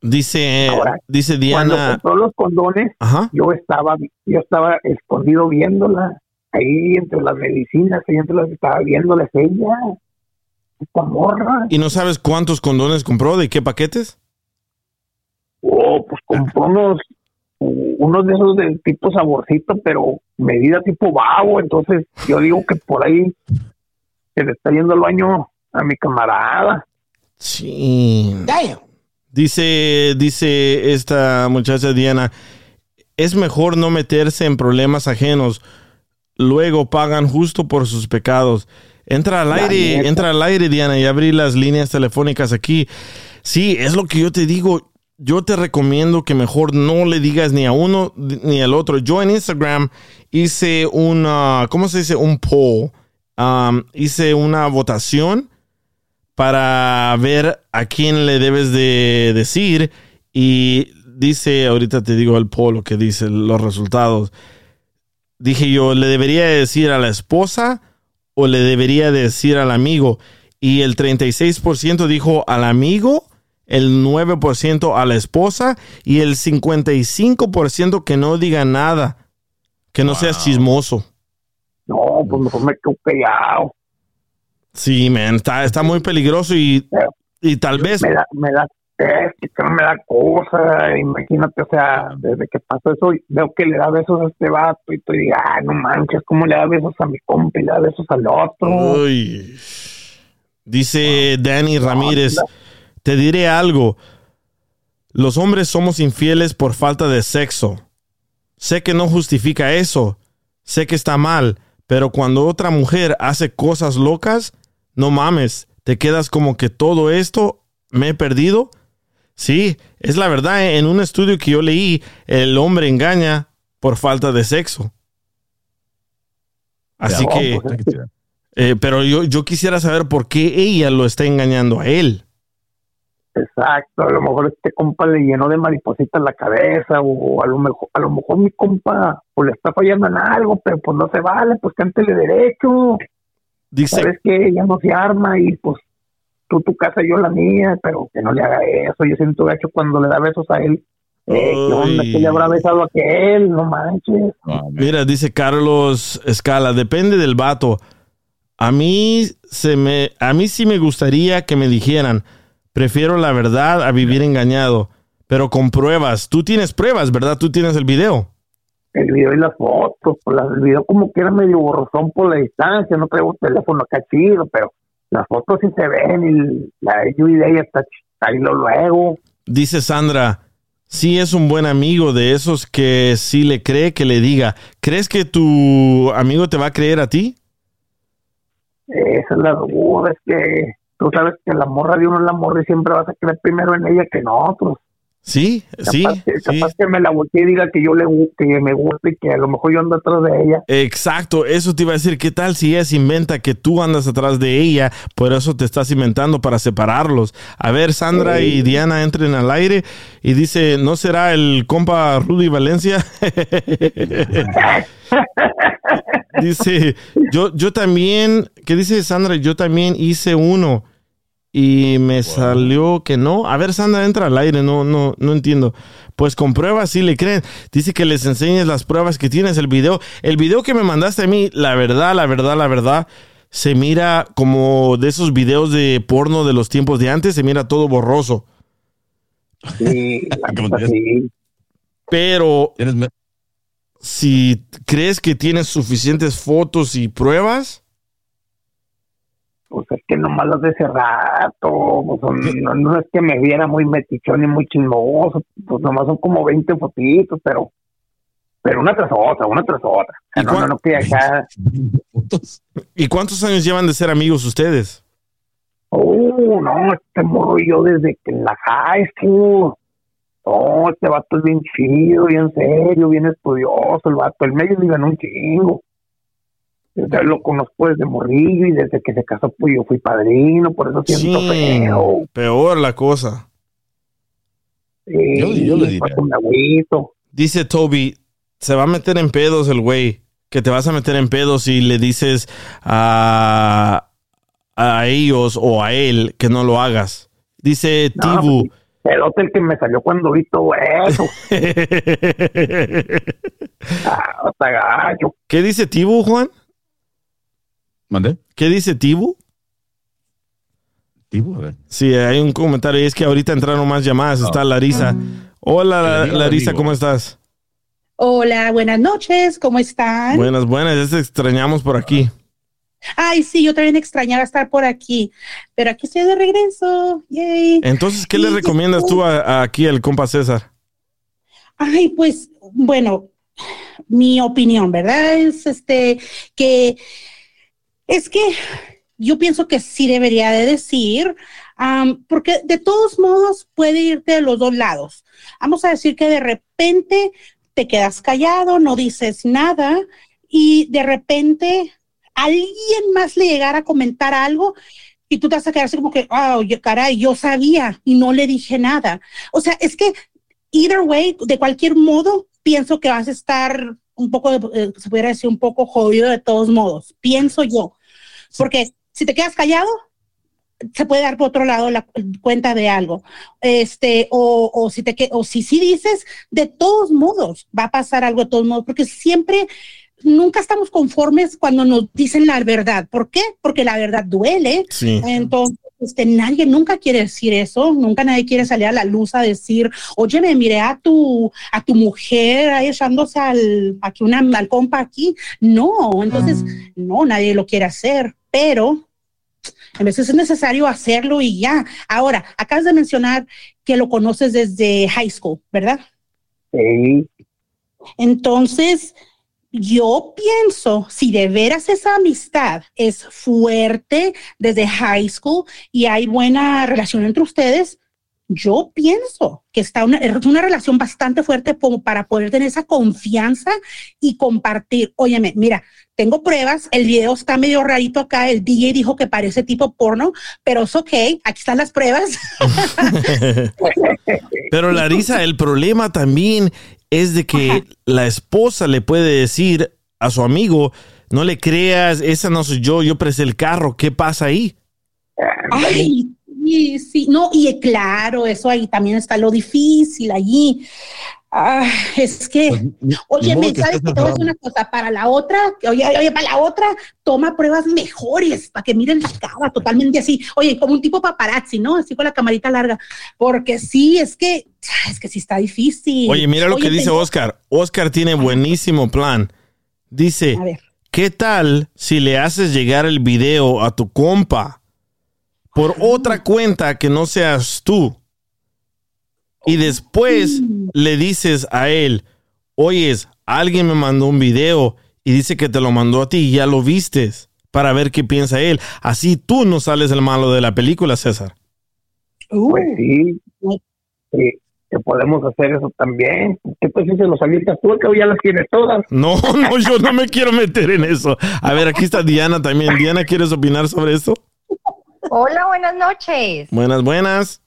Speaker 2: Dice,
Speaker 6: Ahora,
Speaker 2: dice
Speaker 6: Cuando
Speaker 2: Diana.
Speaker 6: compró los condones,
Speaker 2: Ajá.
Speaker 6: yo estaba yo estaba escondido viéndola. Ahí entre las medicinas, ahí entre las estaba viéndola, es ella. Esta morra.
Speaker 2: ¿Y no sabes cuántos condones compró? ¿De qué paquetes?
Speaker 6: Oh, pues compró unos, unos de esos de tipo saborcito, pero medida tipo vago. Entonces, yo digo que por ahí se le está yendo al baño a mi camarada.
Speaker 2: Sí. Dice, dice esta muchacha Diana, es mejor no meterse en problemas ajenos. Luego pagan justo por sus pecados. Entra al aire, entra al aire, Diana, y abrí las líneas telefónicas aquí. Sí, es lo que yo te digo. Yo te recomiendo que mejor no le digas ni a uno ni al otro. Yo en Instagram hice una, ¿cómo se dice? Un poll. Hice una votación para ver a quién le debes de decir y dice, ahorita te digo el polo que dice los resultados. Dije yo, ¿le debería decir a la esposa o le debería decir al amigo? Y el 36% dijo al amigo, el 9% a la esposa y el 55% que no diga nada, que no seas chismoso.
Speaker 6: No, pues mejor me quedo callado.
Speaker 2: Sí, man, está, está muy peligroso y, y tal vez...
Speaker 6: Me da, me da, es que no me da cosa. Imagínate, o sea, desde que pasó eso, veo que le da besos a este vato y tú digas, ah, no manches, ¿cómo le da besos a mi compa y le da besos al otro?
Speaker 2: Uy. Dice Danny Ramírez, te diré algo. Los hombres somos infieles por falta de sexo. Sé que no justifica eso, sé que está mal, pero cuando otra mujer hace cosas locas, no mames, te quedas como que todo esto me he perdido. Sí, es la verdad, en un estudio que yo leí, el hombre engaña por falta de sexo. Así que, eh, pero yo, yo quisiera saber por qué ella lo está engañando a él.
Speaker 6: Exacto, a lo mejor este compa le llenó de maripositas la cabeza o a lo mejor, a lo mejor mi compa pues le está fallando en algo, pero pues no se vale, pues cántele derecho.
Speaker 2: Dice,
Speaker 6: Sabes que ya no se arma y pues tú tu casa, yo la mía, pero que no le haga eso. Yo siento gacho cuando le da besos a él. Eh, ¿Qué onda? ¿Qué le habrá besado a aquel? No manches.
Speaker 2: Mira, dice Carlos Escala, depende del vato. A mí se me, a mí sí me gustaría que me dijeran, prefiero la verdad a vivir engañado, pero con pruebas. Tú tienes pruebas, ¿verdad? Tú tienes el video.
Speaker 6: El video y las fotos, pues el video como que era medio borrosón por la distancia, no traigo teléfono acá chido, pero las fotos sí se ven y la lluvia de ella está ahí lo luego.
Speaker 2: Dice Sandra, sí es un buen amigo de esos que sí le cree que le diga. ¿Crees que tu amigo te va a creer a ti?
Speaker 6: Esa es la duda, es que tú sabes que la morra de uno es la morra y siempre vas a creer primero en ella que en otros.
Speaker 2: Sí, sí,
Speaker 6: Capaz, que,
Speaker 2: sí.
Speaker 6: capaz que me la voltee y diga que yo le que me gusta y que a lo mejor yo ando atrás de ella.
Speaker 2: Exacto, eso te iba a decir. ¿Qué tal si ella se inventa que tú andas atrás de ella? Por eso te estás inventando para separarlos. A ver, Sandra y Diana entren al aire y dice, ¿no será el compa Rudy Valencia? dice, yo, yo también, ¿qué dice Sandra? Yo también hice uno y me salió que no. A ver, Sandra, entra al aire, no, no, no entiendo. Pues con pruebas sí le creen. Dice que les enseñes las pruebas que tienes, el video. El video que me mandaste a mí, la verdad, la verdad, la verdad, se mira como de esos videos de porno de los tiempos de antes, se mira todo borroso.
Speaker 6: Sí.
Speaker 2: Pero
Speaker 3: ¿Tienes me-
Speaker 2: si crees que tienes suficientes fotos y pruebas,
Speaker 6: Pues es que nomás las de ese rato, pues, son- no, no es que me viera muy metichón y muy chismoso, pues nomás son como 20 fotitos, pero pero una tras otra, una tras otra.
Speaker 2: ¿Y
Speaker 6: no, no, acá?
Speaker 2: ¿y cuántos años llevan de ser amigos ustedes?
Speaker 6: oh, no, este morro y yo desde que en la high school. No, este vato es bien chido, bien serio, bien estudioso, el vato, el medio vive en un chingo. Lo conozco desde morrillo y desde que se casó, pues yo fui padrino, por eso siento
Speaker 2: Sí,
Speaker 6: feo.
Speaker 2: peor la cosa.
Speaker 6: Sí,
Speaker 3: Yo- yo le
Speaker 6: pues,
Speaker 3: diría.
Speaker 2: Dice Toby, se va a meter en pedos el güey, que te vas a meter en pedos si le dices a, a ellos o a él que no lo hagas. Dice
Speaker 6: No,
Speaker 2: Tibu.
Speaker 6: El hotel que me salió cuando vi todo eso. Ah, hasta gallo.
Speaker 2: ¿Qué dice Tibu, Juan?
Speaker 3: ¿Mandé?
Speaker 2: ¿Qué dice Tibu?
Speaker 3: Tibu, a ver.
Speaker 2: Sí, hay un comentario y es que ahorita entraron más llamadas. Está Larisa. Hola,
Speaker 3: al
Speaker 2: Larisa. ¿cómo estás?
Speaker 7: Hola, buenas noches, ¿cómo están?
Speaker 2: Buenas, buenas. Ya te extrañamos por aquí.
Speaker 7: Ay, sí, yo también extrañaba estar por aquí, pero aquí estoy de regreso. Yay.
Speaker 2: Entonces, ¿qué le recomiendas tú a- a aquí al compa César?
Speaker 7: Ay, pues, bueno, mi opinión, ¿verdad? Es este que es que yo pienso que sí debería de decir, porque de todos modos puede irte de los dos lados. Vamos a decir que de repente te quedas callado, no dices nada y de repente alguien más le llegara a comentar algo y tú te vas a quedar así como que, oh, caray, yo sabía y no le dije nada. O sea, es que either way, de cualquier modo, pienso que vas a estar un poco, eh, se pudiera decir, un poco jodido de todos modos, pienso yo. Porque si te quedas callado, se puede dar por otro lado la cu- cuenta de algo. Este, o, o si te o si sí dices, de todos modos, va a pasar algo de todos modos, porque siempre nunca estamos conformes cuando nos dicen la verdad. ¿Por qué? Porque la verdad duele.
Speaker 2: Sí.
Speaker 7: Entonces, este, nadie nunca quiere decir eso, nunca nadie quiere salir a la luz a decir, oye, me miré a tu, a tu mujer ahí echándose al, aquí una, al compa aquí. No, entonces, no, nadie lo quiere hacer, pero a veces es necesario hacerlo y ya. Ahora, acabas de mencionar que lo conoces desde high school, ¿verdad?
Speaker 6: Sí.
Speaker 7: Entonces, yo pienso, si de veras esa amistad es fuerte desde high school y hay buena relación entre ustedes, yo pienso que está una, es una relación bastante fuerte para poder tener esa confianza y compartir. Óyeme, mira, tengo pruebas, el video está medio rarito acá, el DJ dijo que parece tipo porno, pero es ok, aquí están las pruebas.
Speaker 2: Pero Larisa, el problema también es de que la esposa le puede decir a su amigo, no le creas, esa no soy yo, yo presté el carro, ¿qué pasa ahí?
Speaker 7: Ay, sí, sí, no, y eh, claro, eso ahí también está lo difícil allí. Ah, es que, oye,
Speaker 3: modo
Speaker 7: me
Speaker 3: que
Speaker 7: sabes que te voy a decir
Speaker 3: encerrado.
Speaker 7: una cosa, para la otra, oye, oye, para la otra, toma pruebas mejores, para que miren la cara totalmente así, oye, como un tipo paparazzi, ¿no? Así con la camarita larga, porque sí, es que, es que sí está difícil.
Speaker 2: Oye, mira lo que dice Oscar. Oscar tiene buenísimo plan. Dice,
Speaker 7: A ver.
Speaker 2: ¿qué tal si le haces llegar el video a tu compa por otra cuenta que no seas tú? Y después le dices a él, oyes, alguien me mandó un video y dice que te lo mandó a ti y ya lo vistes para ver qué piensa él. Así tú no sales el malo de la película, César.
Speaker 6: Pues sí, sí, que podemos hacer eso también. ¿Qué pues si se los avientas tú? Que ya las tienes todas.
Speaker 2: No, no, yo no me quiero meter en eso. A ver, aquí está Diana también. Diana, ¿quieres opinar sobre eso?
Speaker 8: Hola, buenas noches.
Speaker 2: Buenas, buenas.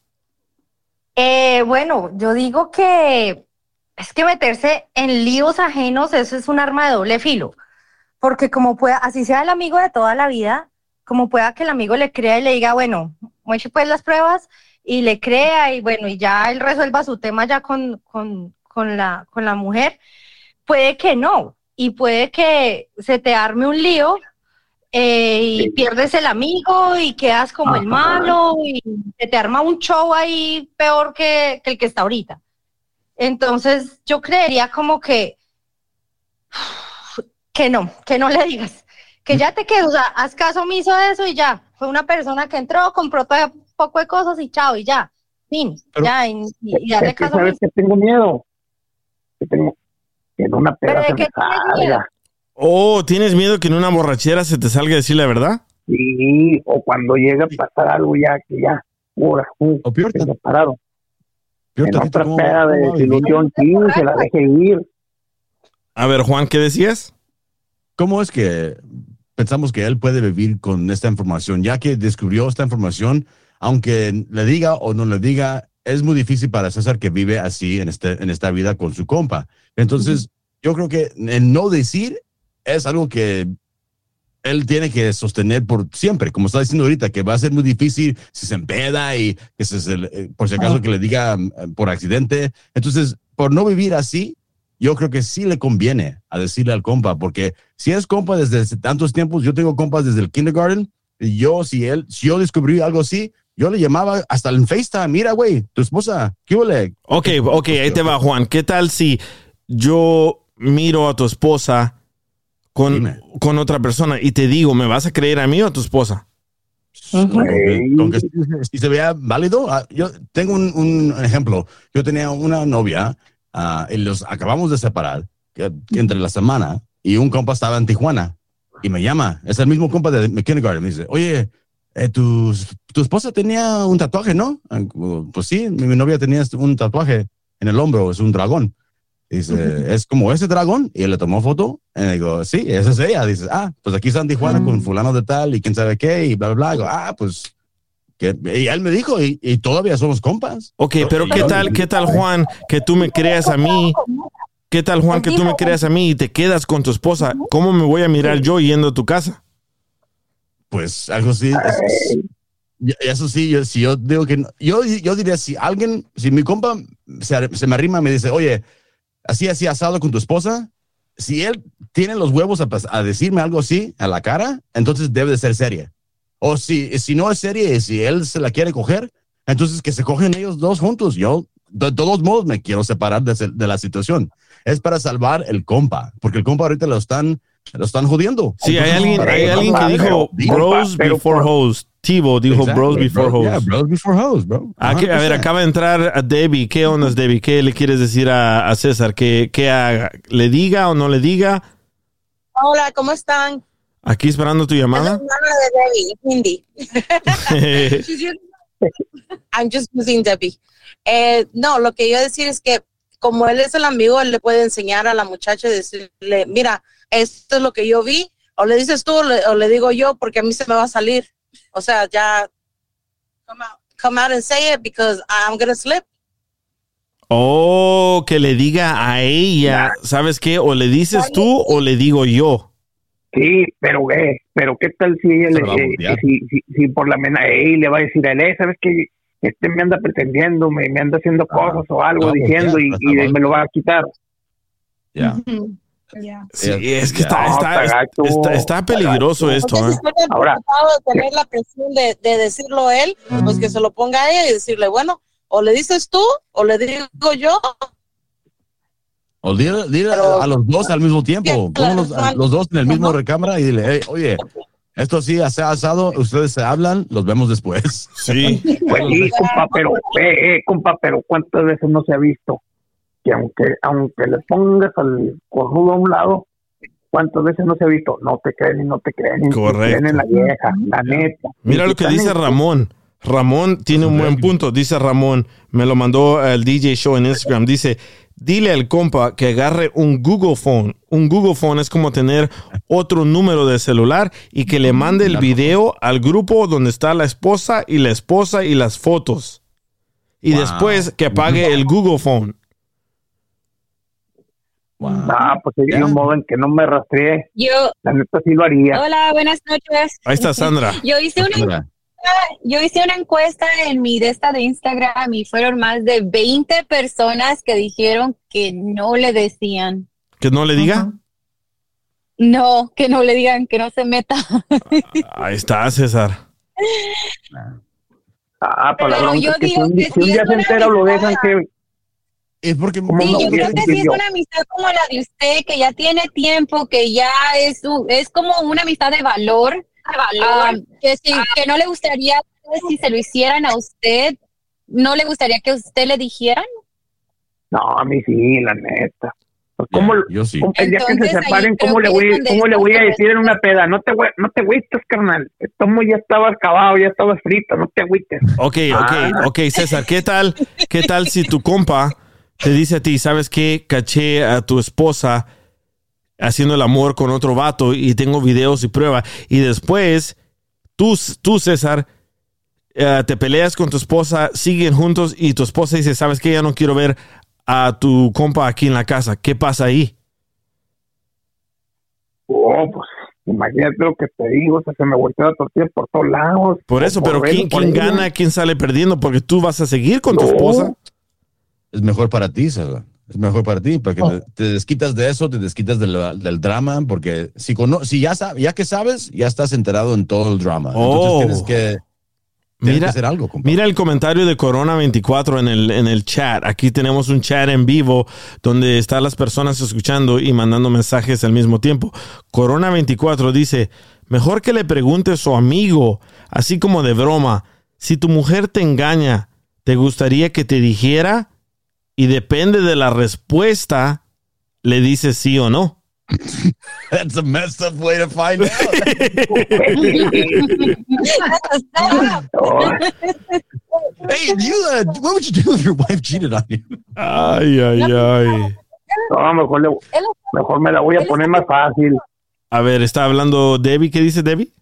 Speaker 8: Eh, bueno, yo digo que es que meterse en líos ajenos, eso es un arma de doble filo. Porque como pueda, así sea el amigo de toda la vida, como pueda que el amigo le crea y le diga, bueno, muestre pues las pruebas y le crea y bueno, y ya él resuelva su tema ya con, con, con la, con la mujer, puede que no. Y puede que se te arme un lío eh, y pierdes el amigo y quedas como el malo y se te arma un show ahí peor que, que el que está ahorita. Entonces yo creería como que que no, que no le digas, que ya te quedas, o sea, haz caso omiso de eso y ya. Fue una persona que entró, compró todo un poco de cosas y chao, y ya. Fin, ya, y, y- darle
Speaker 6: que
Speaker 8: caso
Speaker 6: sabes que tengo miedo. Que tengo que una
Speaker 8: ¿Pero
Speaker 6: peda
Speaker 8: de
Speaker 2: Oh, ¿tienes miedo que en una borrachera se te salga a decir la verdad?
Speaker 6: Sí, o cuando llegue a pasar algo ya, que ya, pura, uh, separado.
Speaker 3: Peor
Speaker 6: En otra
Speaker 3: ¿cómo-
Speaker 6: peda de desilusión, sí, se la deje ir.
Speaker 2: A ver, Juan, ¿qué decías?
Speaker 3: ¿Cómo es que pensamos que él puede vivir con esta información? Ya que descubrió esta información, aunque le diga o no le diga, es muy difícil para César que vive así en, este, en esta vida con su compa. Entonces, yo creo que el no decir es algo que él tiene que sostener por siempre, como está diciendo ahorita, que va a ser muy difícil si se empeda y que se, eh, por si acaso que le diga eh, por accidente. Entonces, por no vivir así, yo creo que sí le conviene a decirle al compa, porque si es compa desde tantos tiempos, yo tengo compas desde el kindergarten, y yo, si él, si yo descubrí algo así, yo le llamaba hasta en FaceTime, mira, güey, tu esposa, ¿qué huele?
Speaker 2: Ok, ok, ahí te va, Juan. ¿Qué tal si yo miro a tu esposa con, con otra persona y te digo, ¿me vas a creer a mí o a tu esposa?
Speaker 3: Con que- con que si, si se vea válido, ah, yo tengo un, un ejemplo. Yo tenía una novia ah, y los acabamos de separar que- que entre la semana y un compa estaba en Tijuana y me llama. Es el mismo compa de mi kindergarten. Me dice, oye, eh, tu, tu esposa tenía un tatuaje, ¿no? Ah, Pues sí, mi, mi novia tenía un tatuaje en el hombro, es un dragón. Dice, es como ese dragón. Y él le tomó foto. Y le digo, sí, esa es ella. Dice, ah, pues aquí está en Tijuana con fulano de tal y quién sabe qué y bla, bla, bla. Digo, ah, pues. Y él me dijo, y, y todavía somos compas.
Speaker 2: Ok, pero ¿qué tal, qué tal, Juan, que tú me creas a mí? ¿Qué tal, Juan, que tú me creas a mí y te quedas con tu esposa? ¿Cómo me voy a mirar yo yendo a tu casa?
Speaker 3: Pues algo así. es- es- y- eso sí, yo, si yo digo que no- yo, yo diría, si alguien, si mi compa se, se me arrima y me dice, oye, así, así asado con tu esposa, si él tiene los huevos a, decirme algo así a la cara, entonces debe de ser seria. O si, si no es seria y si él se la quiere coger, entonces que se cogen ellos dos juntos. Yo, de todos modos, me quiero separar de, de la situación. Es para salvar el compa, porque el compa ahorita lo están, lo están jodiendo.
Speaker 2: Sí, hay alguien, hay alguien que dijo bros before host. Tivo dijo
Speaker 3: Exactly,
Speaker 2: bros before
Speaker 3: bro.
Speaker 2: hoes.
Speaker 3: Yeah, bros before hoes, bro.
Speaker 2: Aquí- a ver,
Speaker 3: 100%.
Speaker 2: acaba de entrar a Debbie. ¿Qué onda, Debbie? ¿Qué le quieres decir a, a César? ¿Que, que haga? ¿Le diga o no le diga?
Speaker 9: Hola, ¿cómo están?
Speaker 2: Aquí esperando tu
Speaker 9: Es la
Speaker 2: llamada.
Speaker 9: hermana de Debbie, Hindi. I'm just using Debbie. Eh, no, lo que yo iba a decir es que como él es el amigo, él le puede enseñar a la muchacha y decirle, mira, esto es lo que yo vi, o le dices tú o le, o le digo yo, porque a mí se me va a salir. O sea, ya, come out, come out and say it because I'm gonna slip.
Speaker 2: Oh, que le diga a ella. ¿Sabes qué? O le dices tú o le digo yo.
Speaker 6: Sí, pero eh, pero qué tal si ella le, eh, si, si, si por la mena ella le va a decir a él, eh, sabes que este me anda pretendiendo, me, me anda haciendo cosas o algo diciendo y, y me lo va a quitar.
Speaker 3: Ya.
Speaker 2: Sí, es que está,
Speaker 6: No,
Speaker 2: está,
Speaker 6: está
Speaker 2: está, está peligroso esto. ¿eh?
Speaker 6: Ahora-
Speaker 9: de tener la presión de, de decirlo él, pues que se lo ponga a ella y decirle, bueno, o le dices tú o le digo yo.
Speaker 3: O dile, dile
Speaker 9: Pero-
Speaker 3: a los dos al mismo tiempo. A los dos en el mismo recámara y dile, "Hey, oye, esto sí hace asado, ustedes se hablan, los vemos después.
Speaker 2: Sí.
Speaker 6: Pues sí, compa, pero, eh, eh, compa, pero ¿cuántas veces no se ha visto? Que aunque, aunque le pongas al cornudo a un lado, ¿cuántas veces no se ha visto? No te creen y no te creen, te
Speaker 2: Correcto.
Speaker 6: creen en la vieja, la neta.
Speaker 2: Mira lo que dice
Speaker 6: en-
Speaker 2: Ramón. Ramón tiene un buen punto. Dice Ramón, me lo mandó el DJ Show en Instagram. Dice, dile al compa que agarre un Google Phone. Un Google Phone es como tener otro número de celular y que le mande el video al grupo donde está la esposa y la esposa y las fotos. Y
Speaker 3: Wow.
Speaker 2: después que apague el Google Phone.
Speaker 6: Ah, pues sería un modo en que no me rastreé.
Speaker 10: Yo,
Speaker 6: La neta sí lo haría.
Speaker 10: hola, buenas noches.
Speaker 2: Ahí está Sandra.
Speaker 10: Yo hice una yo hice una encuesta en mi de esta de Instagram y fueron más de 20 personas que dijeron que no le decían.
Speaker 2: Que no le diga.
Speaker 10: No, que no le digan, que no se meta.
Speaker 2: Ahí está César.
Speaker 6: Ah, para
Speaker 10: Pero
Speaker 6: la
Speaker 10: yo
Speaker 6: que si
Speaker 10: digo
Speaker 6: un,
Speaker 10: que
Speaker 6: si
Speaker 10: sí
Speaker 6: un
Speaker 10: es
Speaker 6: día se entera o lo dejan que...
Speaker 3: Es porque
Speaker 6: ¿Cómo
Speaker 10: Sí,
Speaker 6: no
Speaker 10: yo creo que sí es una amistad como la de usted, que ya tiene tiempo, que ya es, un- es como una amistad de valor, ah, que, si, que no le gustaría, pues, si se lo hicieran a usted, no le gustaría que usted le dijeran.
Speaker 6: No, a mí sí, la neta. Pues, ¿Cómo,
Speaker 3: yo sí.
Speaker 6: cómo- el día que se
Speaker 10: Entonces,
Speaker 6: separen, ¿cómo le voy, cómo le voy a decir en una peda? No te, no te agüites, carnal. Esto muy ya estaba acabado, ya estaba frito, no te agüites.
Speaker 2: Ok, ok, ok, César, ¿qué tal? ¿Qué tal si tu compa te dice a ti, sabes qué? Caché a tu esposa haciendo el amor con otro vato y tengo videos y pruebas. Y después, tú, tú César, eh, te peleas con tu esposa, siguen juntos y tu esposa dice, sabes qué? Ya no quiero ver a tu compa aquí en la casa. ¿Qué pasa ahí?
Speaker 6: Oh, pues, imagínate lo que te digo, o sea, se me volteó la tortilla por todos lados.
Speaker 2: Por eso, pero ¿quién, gana? ¿Quién sale perdiendo? Porque tú vas a seguir con tu esposa.
Speaker 3: Es mejor para ti, César. Es mejor para ti, porque te, te desquitas de eso, te desquitas del, del drama, porque si, cono si ya, sab- ya que sabes, ya estás enterado en todo el drama.
Speaker 2: Oh.
Speaker 3: Entonces tienes que, tienes
Speaker 2: Mira,
Speaker 3: que hacer algo,
Speaker 2: mira el comentario de Corona24 en el, en el chat. Aquí tenemos un chat en vivo donde están las personas escuchando y mandando mensajes al mismo tiempo. Corona24 dice, mejor que le pregunte a su amigo, así como de broma, si tu mujer te engaña, ¿te gustaría que te dijera? Y depende de la respuesta, le dices sí o no.
Speaker 3: That's a messed up way to find out. hey, you, uh, what would you do if your wife cheated on you?
Speaker 2: Ay, ay, ay.
Speaker 6: No, mejor, le- mejor me la voy a poner más fácil.
Speaker 2: A ver, está hablando Debbie. ¿Qué dice Debbie?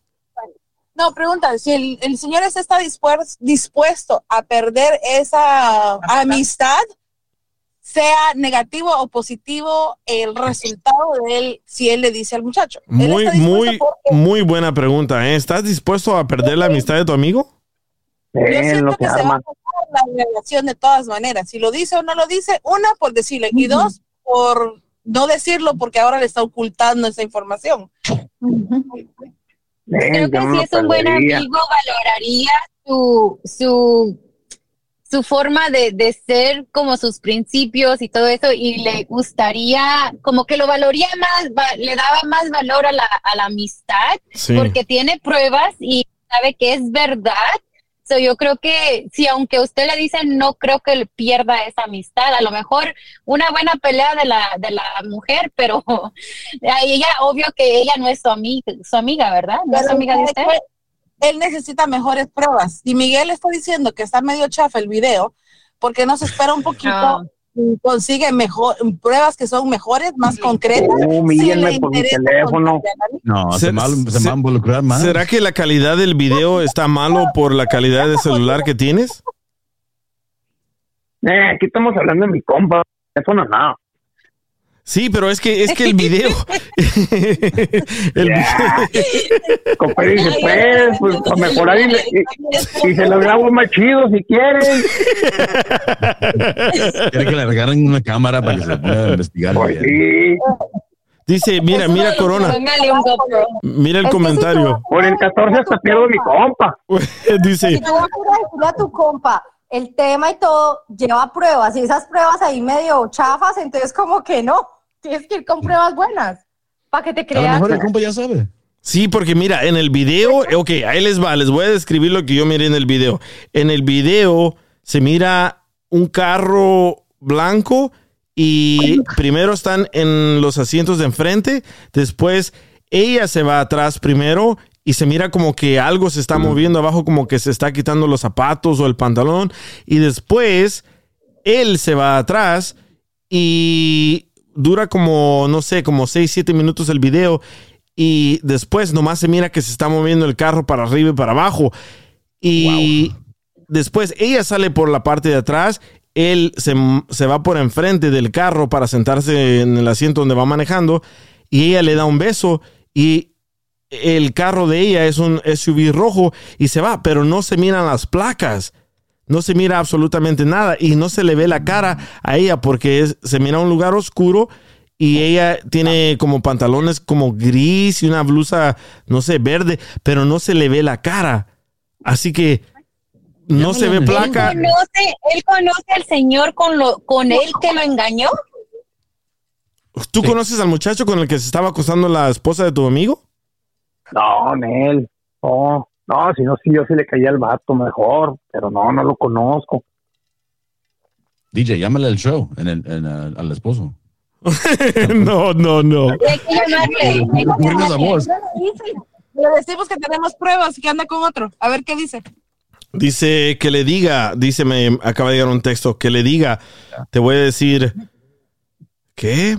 Speaker 9: No, pregunta, si el, el señor está dispuesto, dispuesto a perder esa amistad, sea negativo o positivo el resultado de él, si él le dice al muchacho.
Speaker 2: Muy, muy,
Speaker 9: porque
Speaker 2: muy buena pregunta. ¿eh? ¿Estás dispuesto a perder la amistad de tu amigo?
Speaker 9: yo siento que se va a la relación de todas maneras. Si lo dice o no lo dice, una, por decirle, y dos, por no decirlo porque ahora le está ocultando esa información.
Speaker 10: Creo que si es un buen amigo, valoraría su, su, su forma de, de ser, como sus principios y todo eso, y le gustaría, como que lo valoría más, va- le daba más valor a la, a la amistad,
Speaker 2: Sí.
Speaker 10: porque tiene pruebas y sabe que es verdad. So, yo creo que si aunque usted le dice, no creo que pierda esa amistad. A lo mejor una buena pelea de la, de la mujer, pero a ella, obvio que ella no es su amiga, su amiga ¿verdad? No es su amiga de usted.
Speaker 9: Él necesita mejores pruebas. Si Miguel está diciendo que está medio chafa el video, ¿por qué no se espera un poquito?
Speaker 10: Ah.
Speaker 9: y Consigue mejor pruebas que son mejores, más concretas.
Speaker 6: Uh,
Speaker 9: Si
Speaker 6: por mi teléfono.
Speaker 3: No, se,
Speaker 2: Se-
Speaker 3: mal- se
Speaker 2: se-
Speaker 3: va a involucrar más.
Speaker 2: ¿Será que la calidad del video está malo por la calidad del celular que tienes?
Speaker 6: Eh, aquí estamos hablando de mi compa. Eso no es nada.
Speaker 2: Sí, pero es que es que el video. el vi-
Speaker 6: Compadre dice, pues, pues, para mejorar y, le- y- y se lo grabo más chido si quieren.
Speaker 3: Quiere que le regalen una cámara para que se pueda investigar.
Speaker 6: Pues
Speaker 3: bien.
Speaker 2: Dice, mira, mira Corona, mira el comentario.
Speaker 6: Por el 14 hasta pierdo mi compa.
Speaker 2: Dice,
Speaker 8: a decirle a tu compa el tema y todo, lleva pruebas. Y esas pruebas ahí medio chafas, entonces como que no. Tienes que ir con pruebas buenas para que te
Speaker 3: A lo
Speaker 8: creas.
Speaker 3: mejor el compa ya sabe.
Speaker 2: Sí, porque mira, en el video, ok, ahí les va, les voy a describir lo que yo miré en el video. En el video se mira un carro blanco y primero están en los asientos de enfrente, después ella se va atrás primero y se mira como que algo se está moviendo abajo, como que se está quitando los zapatos o el pantalón y después él se va atrás y dura como, no sé, como 6, 7 minutos el video y después nomás se mira que se está moviendo el carro para arriba y para abajo. Y después ella sale por la parte de atrás, él se, se va por enfrente del carro para sentarse en el asiento donde va manejando y ella le da un beso y el carro de ella es un SUV rojo y se va, pero no se miran las placas. No se mira absolutamente nada y no se le ve la cara a ella porque es- se mira un lugar oscuro y ella tiene como pantalones como gris y una blusa, no sé, verde, pero no se le ve la cara. Así que no se ve
Speaker 10: ¿Él
Speaker 2: placa.
Speaker 10: conoce, él conoce al señor con, lo, con él que lo engañó?
Speaker 2: ¿Tú conoces al muchacho con el que se estaba acostando la esposa de tu amigo?
Speaker 6: No, Nel. No, no, si no, si yo sí le caía al vato mejor. Pero no, no lo conozco.
Speaker 3: DJ, llámale al show, en el, en, al esposo.
Speaker 2: no, no, no.
Speaker 10: Hay que llamarle. hay que llamarle.
Speaker 9: Le decimos que tenemos pruebas y que anda con otro. A ver qué dice.
Speaker 2: Dice que le diga, dice, me acaba de llegar un texto, que le diga, te voy a decir, ¿qué?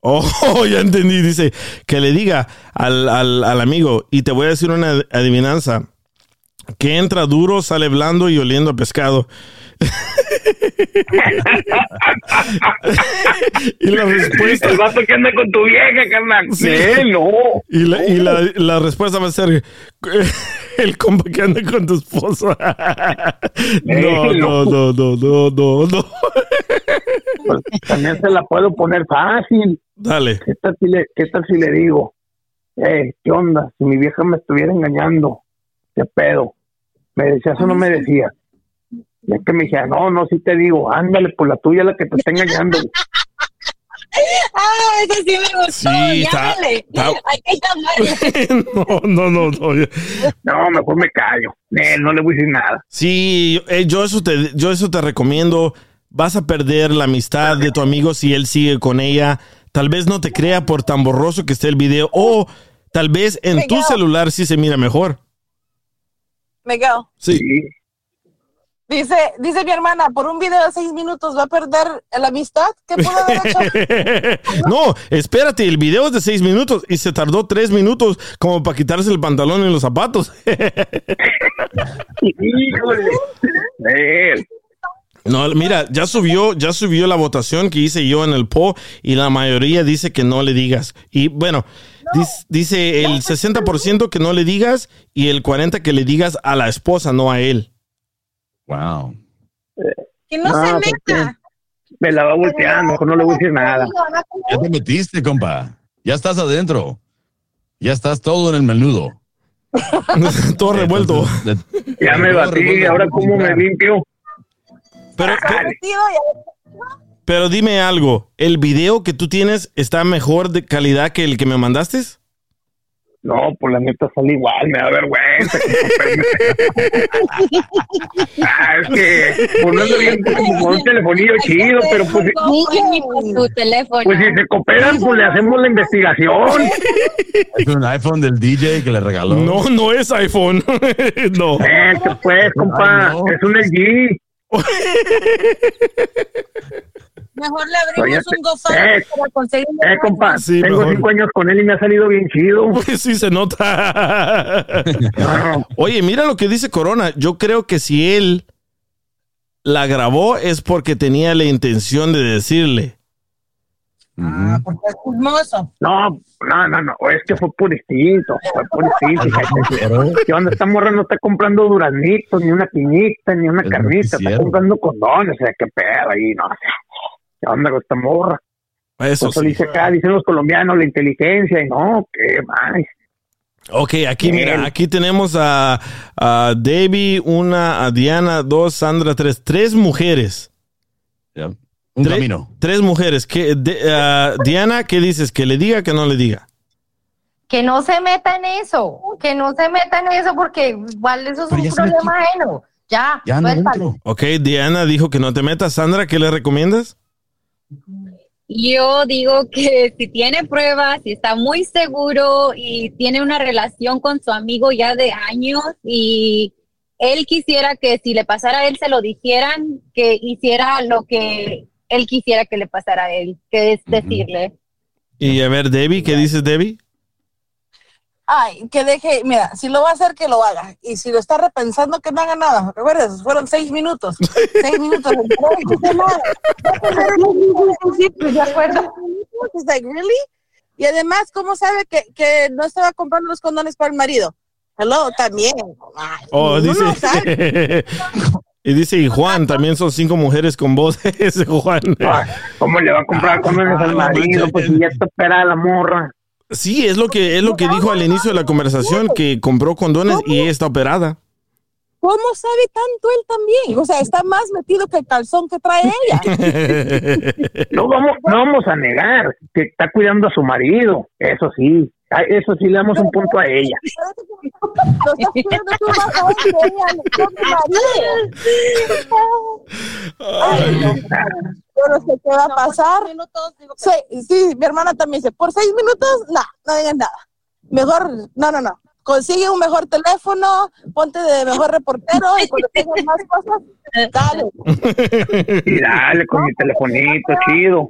Speaker 2: Oh, ya entendí, dice, que le diga al, al, al amigo, y te voy a decir una adivinanza, que entra duro, sale blando y oliendo a pescado. y la respuesta...
Speaker 6: El vato que anda con tu vieja, carnal.
Speaker 2: Sí.
Speaker 6: No.
Speaker 2: Y la, y la, la respuesta va a ser el compa que anda con tu esposa. No, no, no, no, no, no, no.
Speaker 6: Pues, también se la puedo poner fácil.
Speaker 2: Dale.
Speaker 6: ¿Qué tal si le, qué tal si le digo? Eh, ¿qué onda? Si mi vieja me estuviera engañando, ¿qué pedo? ¿Me decías o no me decías? Ya que me decía, no, no, sí te digo, ándale, por la tuya la que te está engañando.
Speaker 10: Ah, eso sí me gustó.
Speaker 2: Sí, está- está-. No, no, no, no.
Speaker 6: No, mejor me callo. Eh, no le voy a decir nada.
Speaker 2: Sí, eh, yo eso te, yo eso te recomiendo. Vas a perder la amistad de tu amigo si él sigue con ella. Tal vez no te crea por tan borroso que esté el video. O tal vez en tu celular sí se mira mejor.
Speaker 9: Miguel,
Speaker 2: Sí.
Speaker 9: dice, dice mi hermana, por un video de seis minutos va a perder la amistad. ¿Qué pudo haber hecho?
Speaker 2: no, espérate, el video es de seis minutos y se tardó tres minutos como para quitarse el pantalón y los zapatos.
Speaker 6: Híjole.
Speaker 2: No, mira, ya subió, ya subió la votación que hice yo en el PO y la mayoría dice que no le digas. Y bueno, dis- dice el 60% que no le digas y el 40% que le digas a la esposa, no a él.
Speaker 3: Wow.
Speaker 9: Que no,
Speaker 6: No,
Speaker 9: se
Speaker 6: pues,
Speaker 9: meta.
Speaker 6: me la va volteando, mejor no le voy a decir nada.
Speaker 3: Ya te metiste, compa. Ya estás adentro. Ya estás todo en el menudo.
Speaker 2: Todo revuelto.
Speaker 6: Ya me batí, ahora cómo me limpio.
Speaker 2: Pero, pero, dime algo, ¿el video que tú tienes está mejor de calidad que el que me mandaste?
Speaker 6: No, pues la neta sale igual, me da vergüenza. ah, es que pues no es bien como con un telefonillo chido, pero pues,
Speaker 10: teléfono.
Speaker 6: pues si se cooperan, pues le hacemos la investigación.
Speaker 3: Es un iPhone del DJ que le regaló.
Speaker 2: No, no es iPhone. no.
Speaker 6: Eh, que pues, compa,
Speaker 3: Ay, no.
Speaker 6: es un LG.
Speaker 9: Mejor le abrimos
Speaker 6: Oye,
Speaker 9: un GoFundMe
Speaker 6: eh,
Speaker 9: para conseguir.
Speaker 6: Eh, compa,
Speaker 2: Sí,
Speaker 6: tengo
Speaker 2: mejor.
Speaker 6: cinco años con él y me ha salido bien chido.
Speaker 2: Sí, se nota. Oye, mira lo que dice Corona. Yo creo que si él la grabó es porque tenía la intención de decirle.
Speaker 9: Ah, porque es chismoso.
Speaker 6: No, no, no, no, es que fue por instinto, fue por instinto. ¿Qué onda? Esta morra no está comprando duraznitos, ni una piñita, ni una
Speaker 3: Es
Speaker 6: carnita, está comprando condones, o sea, qué pedo ahí, no. ¿Qué onda con esta morra?
Speaker 2: Eso
Speaker 6: Eso
Speaker 2: sí.
Speaker 6: dice acá, dicen los colombianos, la inteligencia, y no, qué más.
Speaker 2: Ok, aquí mira, aquí tenemos a, a Debbie, una, a Diana, dos, Sandra, tres. Tres mujeres.
Speaker 3: Ya. Un
Speaker 2: Tres-
Speaker 3: camino.
Speaker 2: Tres mujeres. ¿Qué, de- ah, Diana, ¿qué dices? ¿Que le diga que no le diga?
Speaker 8: Que no se meta en eso, que no se meta en eso porque igual eso es
Speaker 3: Pero
Speaker 8: un problema ajeno. Ya,
Speaker 3: Ya no.
Speaker 2: Ok, Diana dijo que no te metas. Sandra, ¿qué le recomiendas?
Speaker 10: Yo digo que si tiene pruebas, si está muy seguro y tiene una relación con su amigo ya de años y él quisiera que si le pasara a él se lo dijeran, que hiciera lo que él quisiera que le pasara a él, que es decirle.
Speaker 2: Y a ver, Debbie, ¿qué dices, Debbie?
Speaker 9: Ay, que deje, mira, si lo va a hacer, que lo haga. Y si lo está repensando, que no haga nada. Recuerdes, fueron seis minutos. seis minutos. De acuerdo. Like, really? Y además, ¿cómo sabe que, que no estaba comprando los condones para el marido? Hello, también. Ay,
Speaker 2: Oh,
Speaker 9: uno no sabe.
Speaker 2: y dice, y Juan, también son cinco mujeres con voz. Ese Juan.
Speaker 6: Ay, ¿Cómo le va a comprar condones al marido? Pues si ya está operada la morra.
Speaker 2: Sí, es lo que es lo que dijo al inicio de la conversación, que compró condones y ella está operada.
Speaker 9: ¿Cómo sabe tanto él también? O sea, está más metido que el calzón que trae ella.
Speaker 6: No vamos, no vamos a negar que está cuidando a su marido, eso sí. Eso sí le damos un punto a ella.
Speaker 9: Yo no sé qué va a pasar. Sí, sí, mi hermana también dice, por seis minutos, no, no digan nada. Mejor, no, no, no. Consigue un mejor teléfono, ponte de mejor reportero y cuando tengas más cosas, dale.
Speaker 6: Y dale con mi telefonito, chido.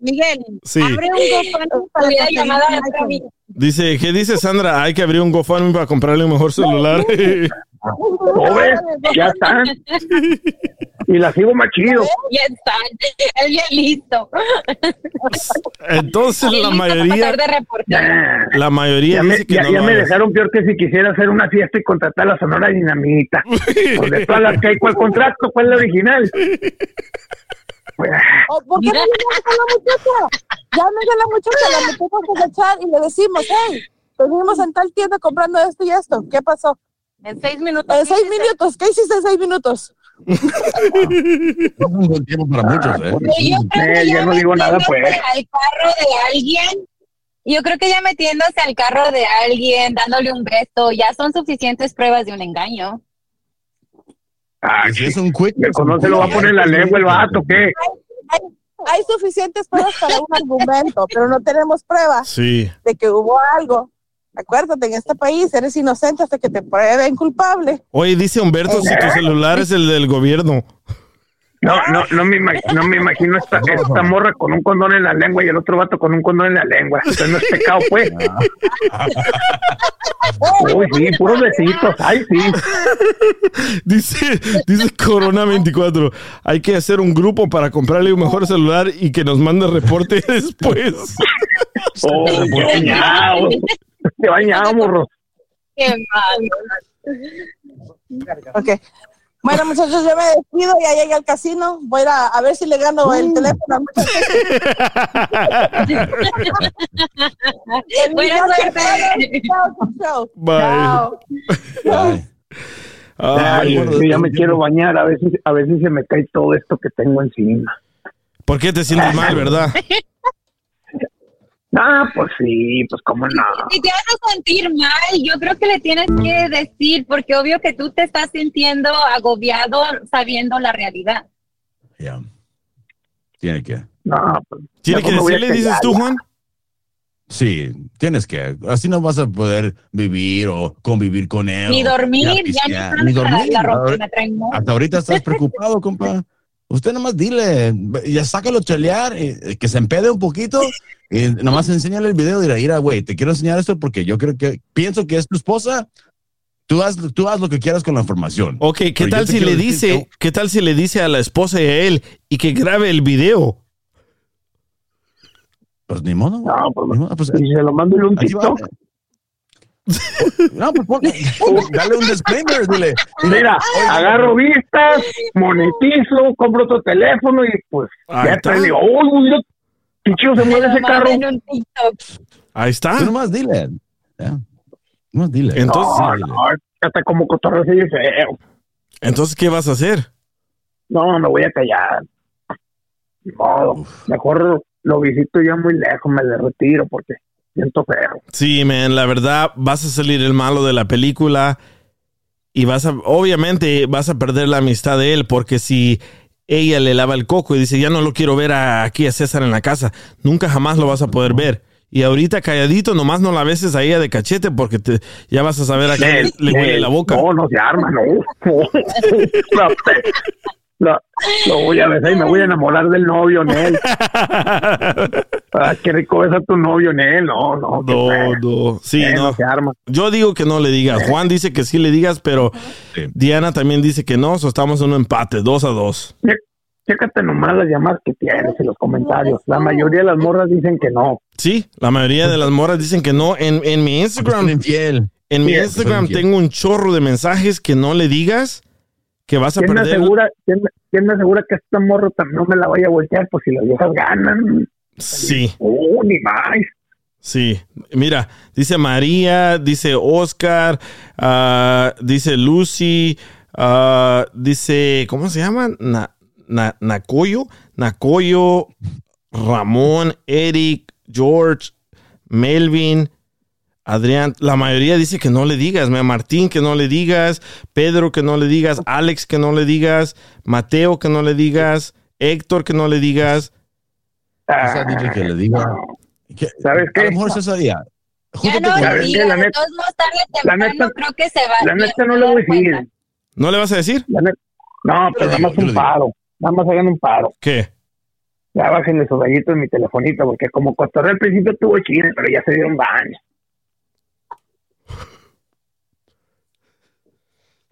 Speaker 9: Miguel,
Speaker 2: Sí.
Speaker 9: abre un GoFundMe para
Speaker 10: Hubiera
Speaker 9: conseguir
Speaker 10: llamado a
Speaker 9: un
Speaker 10: nuestra
Speaker 9: iPhone.
Speaker 10: amiga.
Speaker 2: Dice, ¿qué dice Sandra? Hay que abrir un GoFundMe para comprarle un mejor celular.
Speaker 6: ¿No ves? Ya está. Y la sigo más chido.
Speaker 10: Ya está, él bien listo.
Speaker 2: Entonces la mayoría,
Speaker 10: reportero.
Speaker 6: Ah,
Speaker 2: la mayoría
Speaker 6: Ya me,
Speaker 2: dice que
Speaker 6: ya-
Speaker 2: no
Speaker 6: ya
Speaker 2: lo
Speaker 6: me
Speaker 2: hagas.
Speaker 6: dejaron peor que si quisiera hacer una fiesta y contratar la Sonora Dinamita. Pues de todas las que hay, ¿cuál contrato? ¿Cuál es la original? Pues,
Speaker 9: ¿O ¿Por qué no a la muchacha? Llámese a la muchacha, la metemos a chat y le decimos, hey, venimos en tal tienda comprando esto y esto. ¿Qué pasó?
Speaker 8: En seis minutos.
Speaker 9: En seis minutos. ¿Qué hiciste en seis minutos?
Speaker 3: Un buen tiempo para muchos, ¿eh?
Speaker 10: Yo creo que
Speaker 6: ya no digo nada, pues.
Speaker 10: metiéndose al carro de alguien, yo creo que ya metiéndose al carro de alguien, dándole un beso, ya son suficientes pruebas de un engaño.
Speaker 6: ah,
Speaker 3: si es un quick,
Speaker 6: me conoce, lo va a poner la lengua el vato, ¿qué?
Speaker 9: Hay, hay suficientes pruebas para un argumento, pero no tenemos pruebas
Speaker 2: Sí.
Speaker 9: de que hubo algo. Acuérdate, en este país eres inocente hasta que te prueben culpable.
Speaker 2: Oye, dice Humberto, si tu celular es el del gobierno.
Speaker 6: No, no, no me, imag- no me imagino esta, esta morra con un condón en la lengua y el otro vato con un condón en la lengua. Eso no es pecado, pues. Uy, sí, puros besitos. Ay, sí.
Speaker 2: Dice, dice Corona 24, hay que hacer un grupo para comprarle un mejor celular y que nos mande reporte después.
Speaker 6: Oh. Te bañado, morro.
Speaker 10: Qué mal.
Speaker 9: Ok. Bueno, muchachos, yo me despido, ya llegué al casino. Voy a, a, ver si le gano el teléfono.
Speaker 10: Buena suerte.
Speaker 9: Chao, chao.
Speaker 2: Bye.
Speaker 3: Ay,
Speaker 6: Ay, ya me quiero bañar. A veces, a veces se me cae todo esto que tengo encima.
Speaker 2: ¿Por qué te sientes mal, verdad?
Speaker 6: Ah, pues sí, pues cómo no.
Speaker 10: Si te hace sentir mal, yo creo que le tienes que decir, porque obvio que tú te estás sintiendo agobiado sabiendo la realidad.
Speaker 3: Ya. Tiene que.
Speaker 6: No, pues.
Speaker 2: ¿Tiene que
Speaker 6: a
Speaker 2: decirle, dices tú,
Speaker 6: ya.
Speaker 2: Juan?
Speaker 3: Sí, tienes que. Así no vas a poder vivir o convivir con él.
Speaker 10: Ni dormir, ya
Speaker 3: pistear,
Speaker 10: ni
Speaker 3: ni
Speaker 10: la,
Speaker 3: dormir.
Speaker 10: la ropa trae mucho.
Speaker 3: Hasta ahorita estás preocupado, compa. Usted nomás dile, ya sácalo a chalear, eh, que se empede un poquito y nomás enséñale el video y dirá, mira, güey, te quiero enseñar esto porque yo creo que, pienso que es tu esposa, tú haz, tú haz lo que quieras con la información.
Speaker 2: Ok, ¿qué
Speaker 3: Pero
Speaker 2: tal si le
Speaker 3: decir
Speaker 2: dice, qué tal si le dice a la esposa y a él y que grabe el video?
Speaker 3: Pues ni modo.
Speaker 6: No, pues,
Speaker 3: Ni modo, pues,
Speaker 6: y se lo mando en un
Speaker 3: Ahí va. No, pues ponle- dale un disclaimer, dile.
Speaker 6: Mira,
Speaker 3: Oye,
Speaker 6: agarro vistas, monetizo, compro otro teléfono y pues
Speaker 2: Ahí
Speaker 6: ya
Speaker 2: está.
Speaker 6: te digo, qué chido se mueve ese carro.
Speaker 2: Ahí está.
Speaker 3: Tú nomás dile. Ya. Nomás dile.
Speaker 2: Entonces,
Speaker 6: No, no, hasta como cotorreo así de feo.
Speaker 2: entonces, ¿qué vas a hacer?
Speaker 6: No, me voy a callar. Ni modo. Mejor lo visito ya muy lejos, me le retiro porque siento feo.
Speaker 2: Sí, man, la verdad, vas a salir el malo de la película y vas a, obviamente, vas a perder la amistad de él porque si ella le lava el coco y dice, ya no lo quiero ver a- aquí a César en la casa, nunca jamás lo vas a poder ver. Y ahorita calladito, nomás no la beses a ella de cachete porque te, ya vas a saber a qué le, le huele la boca.
Speaker 6: No, no se arma, no. No, no, lo voy a besar y me voy a enamorar del novio, Nel. Ah, qué rico besa tu novio, Nel. No, no.
Speaker 2: No,
Speaker 6: feo.
Speaker 2: no, sí,
Speaker 6: Eh,
Speaker 2: no.
Speaker 6: arma.
Speaker 2: Yo digo que no le digas. Juan dice que sí le digas, pero Diana también dice que no. So estamos en un empate, dos a dos.
Speaker 6: Chécate nomás las llamadas que tienes en los comentarios. La mayoría de las morras dicen que no.
Speaker 2: Sí, la mayoría de las moras dicen que no. En, en mi Instagram,
Speaker 3: infiel.
Speaker 2: en mi Instagram tengo un chorro de mensajes que no le digas que vas a
Speaker 6: ¿Quién me, asegura, quién, me- quién me asegura que esta morra también no me la vaya a voltear? Pues si las viejas ganan.
Speaker 2: Sí,
Speaker 6: Oh, ni más.
Speaker 2: sí. Mira, dice María, dice Oscar, ah, dice Lucy, ah, dice, ¿cómo se llama? Na, na- Nacoyo, Nacoyo, Ramón, Eric, George, Melvin, Adrián, la mayoría dice que no le digas, mira, Martín que no le digas, Pedro que no le digas, Alex que no le digas, Mateo que no le digas, Héctor que no le digas.
Speaker 3: Dile que le diga. que-
Speaker 6: ¿Sabes qué?
Speaker 3: A lo mejor. Ya Júntate
Speaker 10: no le
Speaker 6: La neta-
Speaker 10: todos modos tarde o
Speaker 6: la
Speaker 10: temprano
Speaker 6: neta-
Speaker 10: creo que se va.
Speaker 6: La neta
Speaker 10: se
Speaker 6: no
Speaker 10: va
Speaker 6: le voy a decir.
Speaker 2: ¿No le vas a decir?
Speaker 6: La neta- No, pero nada más un paro. Nada más hagan un paro.
Speaker 2: ¿Qué?
Speaker 6: Ya bájenle sus gallitos en mi telefonito, porque como cotorreo al principio estuvo chido, pero ya se dieron baño.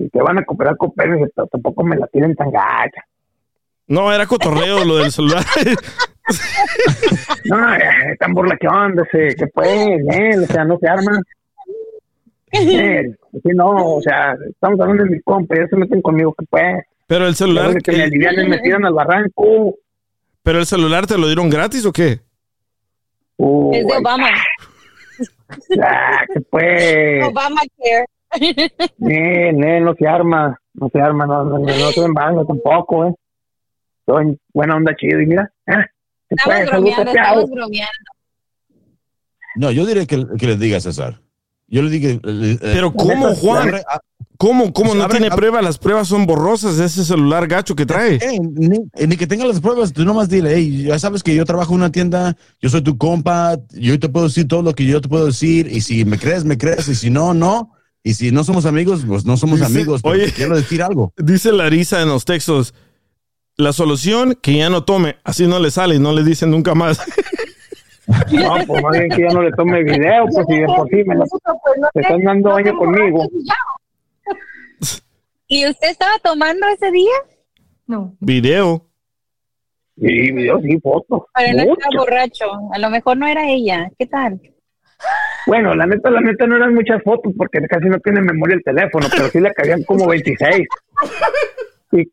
Speaker 6: Si te van a cooperar, cooperen, pero tampoco me la tienen tan gacha.
Speaker 2: No, era cotorreo lo del celular.
Speaker 6: No, eh, tan burlación, ese, que pues, él, o sea, no se arma. Él, sí, no, o sea, estamos hablando de mi compa, ya se meten conmigo, que pues,
Speaker 2: Pero el celular,
Speaker 6: que me
Speaker 2: el-
Speaker 6: alivianen, me tiran al barranco.
Speaker 2: pero el celular te lo dieron gratis o qué?
Speaker 6: Uh,
Speaker 10: Es de Obama.
Speaker 6: ah, que pues,
Speaker 10: Obama care.
Speaker 6: Eh, eh, no se arma, no se arma, no, no, no, no se en baño tampoco, eh. Soy buena onda chido y mira, eh, ¿qué
Speaker 10: Estamos
Speaker 6: pues,
Speaker 10: bromeando, estamos bromeando.
Speaker 3: No, yo diré que, que le diga a César. Yo le diga. eh,
Speaker 2: Pero ¿cómo, Juan?
Speaker 3: abre- a-
Speaker 2: ¿Cómo, cómo
Speaker 3: Pues
Speaker 2: no
Speaker 3: abre-
Speaker 2: tiene pruebas? Las pruebas son borrosas de ese celular gacho que trae.
Speaker 3: Eh, ni, eh, ni que tenga las pruebas, tú nomás dile, hey, ya sabes que yo trabajo en una tienda, yo soy tu compa, yo te puedo decir todo lo que yo te puedo decir, y si me crees, me crees, y si no, no, y si no somos amigos, pues no somos
Speaker 2: Dice-
Speaker 3: amigos, pero
Speaker 2: oye.
Speaker 3: quiero decir algo.
Speaker 2: Dice Larisa en los textos, la solución que ya no tome, así no le sale y no le dicen nunca más.
Speaker 6: No, pues más bien que ya no le tome video, pues si de por sí me lo te están dando baño conmigo.
Speaker 10: ¿Y usted estaba tomando ese día?
Speaker 8: No.
Speaker 2: Video.
Speaker 6: Sí, video, sí, fotos.
Speaker 10: Pero no
Speaker 6: Mucho.
Speaker 10: estaba borracho. A lo mejor no era ella. ¿Qué tal?
Speaker 6: Bueno, la neta, la neta no eran muchas fotos porque casi no tiene memoria el teléfono, pero sí le cabían como 26. Y, y,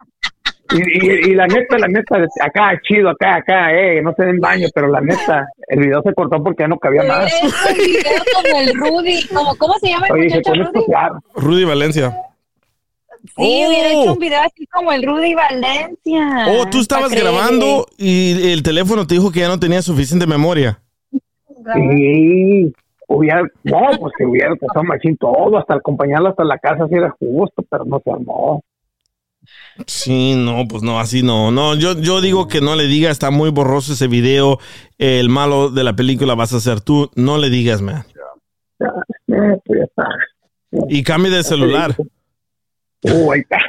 Speaker 6: y- y la neta, la neta, acá, chido, acá, acá, eh, no se den baño, pero la neta, el video se cortó porque ya no cabía
Speaker 10: Hubiera un video como el Rudy. Como, ¿Cómo se llama el
Speaker 6: Oye,
Speaker 10: muchacho Rudy?
Speaker 2: Rudy Valencia.
Speaker 10: Sí, hubiera
Speaker 2: Oh.
Speaker 10: hecho un video así como el Rudy Valencia.
Speaker 2: Oh, tú estabas grabando y el teléfono te dijo que ya no tenía suficiente memoria.
Speaker 6: Sí, hubiera, no, pues que hubiera pasado machín todo, hasta acompañarlo hasta la casa si era justo, pero no se armó.
Speaker 2: Sí, no, pues no, así no. No, yo, yo digo que no le digas, está muy borroso ese video. El malo de la película vas a ser tú. No le digas, man.
Speaker 6: Ya, pues ya está.
Speaker 2: Y cambie de celular.
Speaker 6: Uh, ahí está.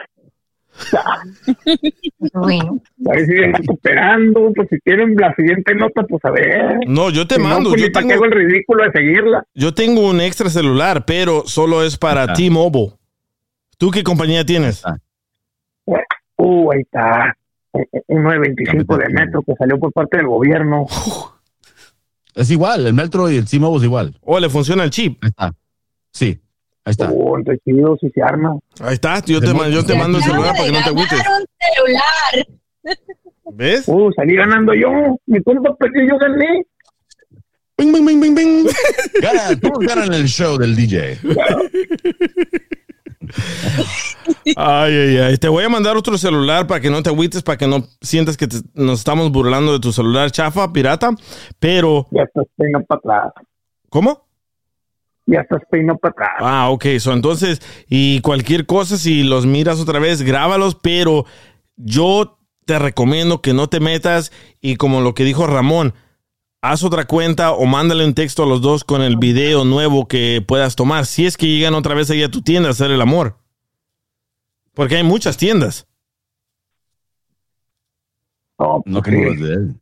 Speaker 8: Bueno.
Speaker 6: A ver si siguen recuperando, pues si tienen la siguiente nota, pues a ver.
Speaker 2: No, yo te
Speaker 6: Si no,
Speaker 2: mando.
Speaker 6: pues,
Speaker 2: yo, tengo,
Speaker 6: hago el ridículo de seguirla.
Speaker 2: yo tengo un extra celular, pero solo es para
Speaker 3: Ajá.
Speaker 2: T-Mobile. ¿Tú qué compañía tienes?
Speaker 6: Uh, ahí está. Un 925 de metro que salió por parte del gobierno.
Speaker 3: Es igual, el Metro y el T-Mobile es igual.
Speaker 2: ¿O le funciona el chip?
Speaker 3: Ahí está. Sí, ahí está.
Speaker 6: Uh, entonces chido, si se arma.
Speaker 2: Ahí está. Yo te, yo te mando el celular para que no te agüites.
Speaker 10: celular.
Speaker 2: ¿Ves?
Speaker 6: Uh, salí ganando yo. Mi culpa perdió, yo gané.
Speaker 3: Bing, bing, bing, bing, bing. Gana, todos ganan el show del DJ.
Speaker 2: Ay, ay, ay. Te voy a mandar otro celular para que no te agüites, para que no sientas que te- nos estamos burlando de tu celular chafa, pirata. Pero,
Speaker 6: Ya estás peino para atrás.
Speaker 2: ¿cómo?
Speaker 6: Ya estás peino para atrás.
Speaker 2: Ah, ok. So, entonces, y cualquier cosa, si los miras otra vez, grábalos, pero yo te recomiendo que no te metas y como lo que dijo Ramón, haz otra cuenta o mándale un texto a los dos con el video nuevo que puedas tomar. Si es que llegan otra vez ahí a tu tienda a hacer el amor. Porque hay muchas tiendas.
Speaker 6: No,
Speaker 3: No
Speaker 6: pues,
Speaker 3: como de él.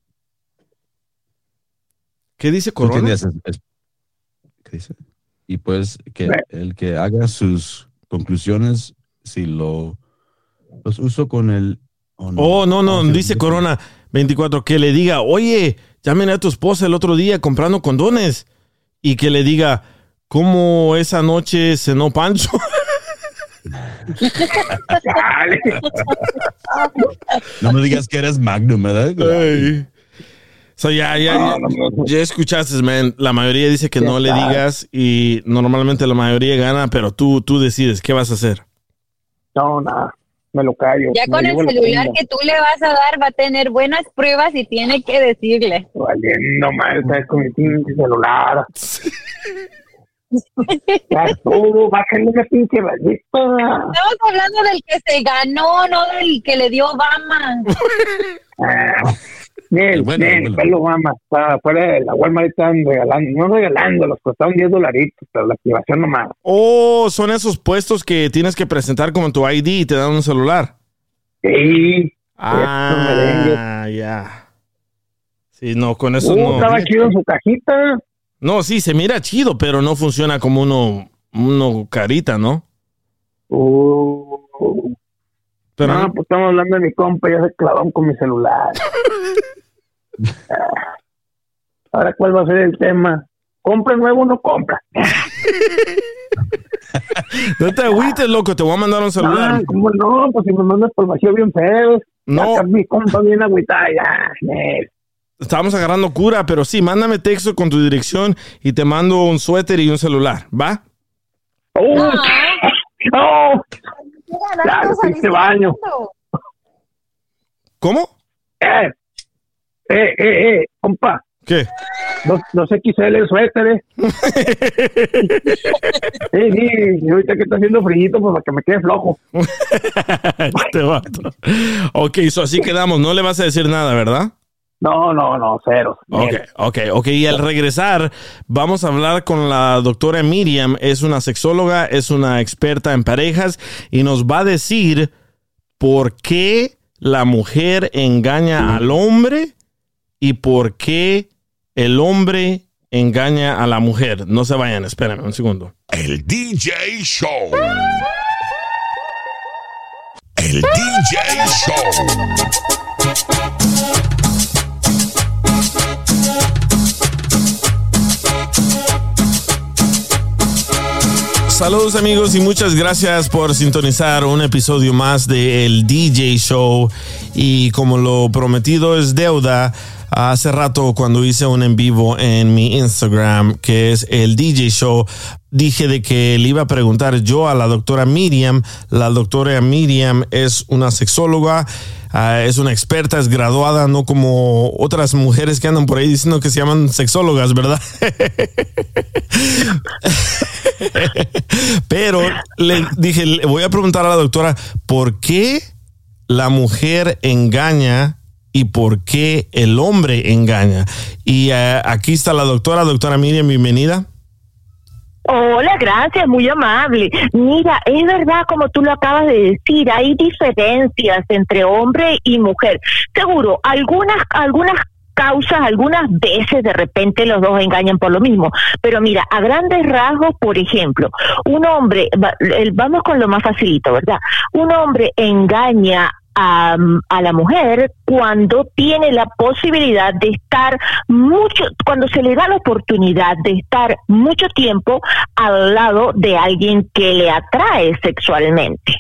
Speaker 2: ¿Qué dice
Speaker 3: ¿Tú
Speaker 2: Corona?
Speaker 3: ¿Qué dice? Y pues que el que haga sus conclusiones, si lo los uso con el... Oh,
Speaker 2: Oh, no, no,
Speaker 3: Ah,
Speaker 2: dice. Corona 24 que le diga, oye, llamen a tu esposa el otro día comprando condones. Y que le diga, ¿cómo esa noche cenó Pancho?
Speaker 3: No me digas que eres Magnum, ¿verdad?
Speaker 2: Ay. So, ya, ya, ya,
Speaker 6: No, no, no.
Speaker 2: ya escuchaste, man. La mayoría dice que no le digas y normalmente la mayoría gana, pero tú, tú decides qué vas a hacer.
Speaker 6: No, nada. Me lo callo.
Speaker 10: Ya con el
Speaker 6: la
Speaker 10: celular que tú le vas a dar va a tener buenas pruebas y tiene que decirle.
Speaker 6: Valiendo mal, sabes, con mi pinche celular. ya estuvo, bájale ese pinche maldito.
Speaker 10: Estamos hablando del que se ganó, no del que le dio Obama.
Speaker 6: Bien,
Speaker 3: bueno,
Speaker 6: bien,
Speaker 3: bueno.
Speaker 6: pelo mamá. Está fuera de la Walmart están regalando, no regalando, los costaron 10 dolaritos, pero la activación nomás.
Speaker 2: Oh, son esos puestos que tienes que presentar como tu ID y te dan un celular.
Speaker 6: Sí.
Speaker 2: Ah, ya. Sí, no, con eso
Speaker 6: Uh,
Speaker 2: no.
Speaker 6: estaba chido en su cajita.
Speaker 2: No, sí, se mira chido, pero no funciona como uno, uno carita, ¿no?
Speaker 6: Uh,
Speaker 2: Pero
Speaker 6: no, pues estamos hablando de mi compa, ya se clavó con mi celular. Ah, Ahora, ¿cuál va a ser el tema? ¿Compra nuevo o no compra?
Speaker 2: no te agüites, loco, te voy a mandar un celular.
Speaker 6: Ah, ¿cómo no? Pues si me mandas por vacío bien feo.
Speaker 2: No.
Speaker 6: Mi compa bien agüitada, ya.
Speaker 2: Estábamos agarrando cura, pero sí, mándame texto con tu dirección y te mando un suéter y un celular, ¿va?
Speaker 6: ¡Oh!
Speaker 10: Ah.
Speaker 6: Pinche baño.
Speaker 2: ¿Cómo?
Speaker 6: Eh, eh, eh, eh, compa.
Speaker 2: ¿Qué?
Speaker 6: Dos, dos XL suéteres. sí, sí, y ahorita que está haciendo frío, pues para que me quede flojo.
Speaker 2: Este vato. Ok, so así quedamos, no le vas a decir nada, ¿verdad?
Speaker 6: No, no, no, cero.
Speaker 2: Ok, ok, ok. Y al regresar, vamos a hablar con la doctora Miriam. Es una sexóloga, es una experta en parejas y nos va a decir por qué la mujer engaña al hombre y por qué el hombre engaña a la mujer. No se vayan, espérenme un segundo.
Speaker 1: El DJ Show. El DJ Show.
Speaker 2: Saludos amigos y muchas gracias por sintonizar un episodio más de El DJ Show. y como lo prometido es deuda, hace rato cuando hice un en vivo en mi Instagram, que es el DJ Show, dije de que le iba a preguntar yo a la doctora Miriam. La doctora Miriam es una sexóloga. ah, es una experta, es graduada, no como otras mujeres que andan por ahí diciendo que se llaman sexólogas, ¿verdad? Pero le dije, le voy a preguntar a la doctora, ¿por qué la mujer engaña y por qué el hombre engaña? Y eh, aquí está la doctora, doctora Miriam, bienvenida.
Speaker 11: Hola, gracias, muy amable. Mira, es verdad como tú lo acabas de decir, hay diferencias entre hombre y mujer. Seguro, algunas algunas causas, algunas veces de repente los dos engañan por lo mismo. Pero mira, a grandes rasgos, por ejemplo, un hombre, vamos con lo más facilito, ¿verdad? Un hombre engaña a, a la mujer cuando tiene la posibilidad de estar mucho, cuando se le da la oportunidad de estar mucho tiempo al lado de alguien que le atrae sexualmente.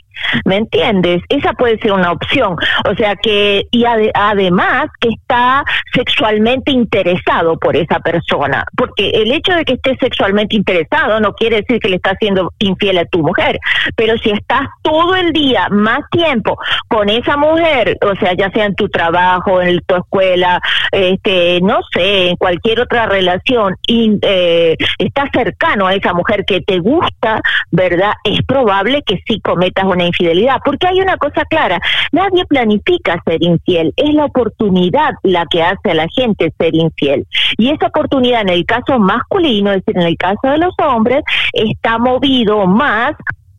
Speaker 11: ¿Me entiendes? Esa puede ser una opción. O sea que, y ade- además que está sexualmente interesado por esa persona. Porque el hecho de que esté sexualmente interesado no quiere decir que le estás siendo infiel a tu mujer. Pero si estás todo el día, más tiempo, con esa mujer, o sea, ya sea en tu trabajo, en tu escuela, este, no sé, en cualquier otra relación, y eh, estás cercano a esa mujer que te gusta, ¿verdad? Es probable que sí cometas una infidelidad, porque hay una cosa clara, nadie planifica ser infiel, es la oportunidad la que hace a la gente ser infiel. Y esa oportunidad en el caso masculino, es decir, en el caso de los hombres, está movido más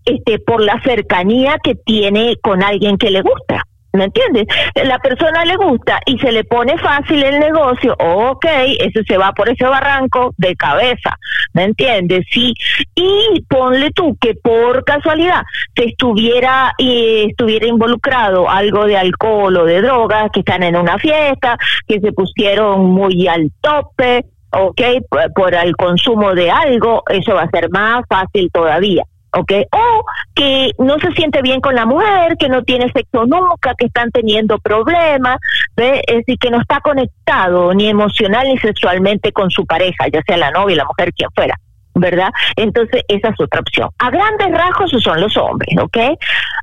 Speaker 11: este por la cercanía que tiene con alguien que le gusta. ¿Me entiendes? La persona le gusta y se le pone fácil el negocio, ok, ese se va por ese barranco de cabeza, ¿me entiendes? Sí, y ponle tú que por casualidad se estuviera eh, estuviera involucrado algo de alcohol o de drogas, que están en una fiesta, que se pusieron muy al tope, ok, por el consumo de algo, eso va a ser más fácil todavía. ¿Ok? O que no se siente bien con la mujer, que no tiene sexo nunca, que están teniendo problemas, ¿ve? es decir, que no está conectado ni emocional ni sexualmente con su pareja, ya sea la novia, la mujer, quien fuera. ¿Verdad? Entonces, esa es otra opción. A grandes rasgos, son los hombres, ¿ok?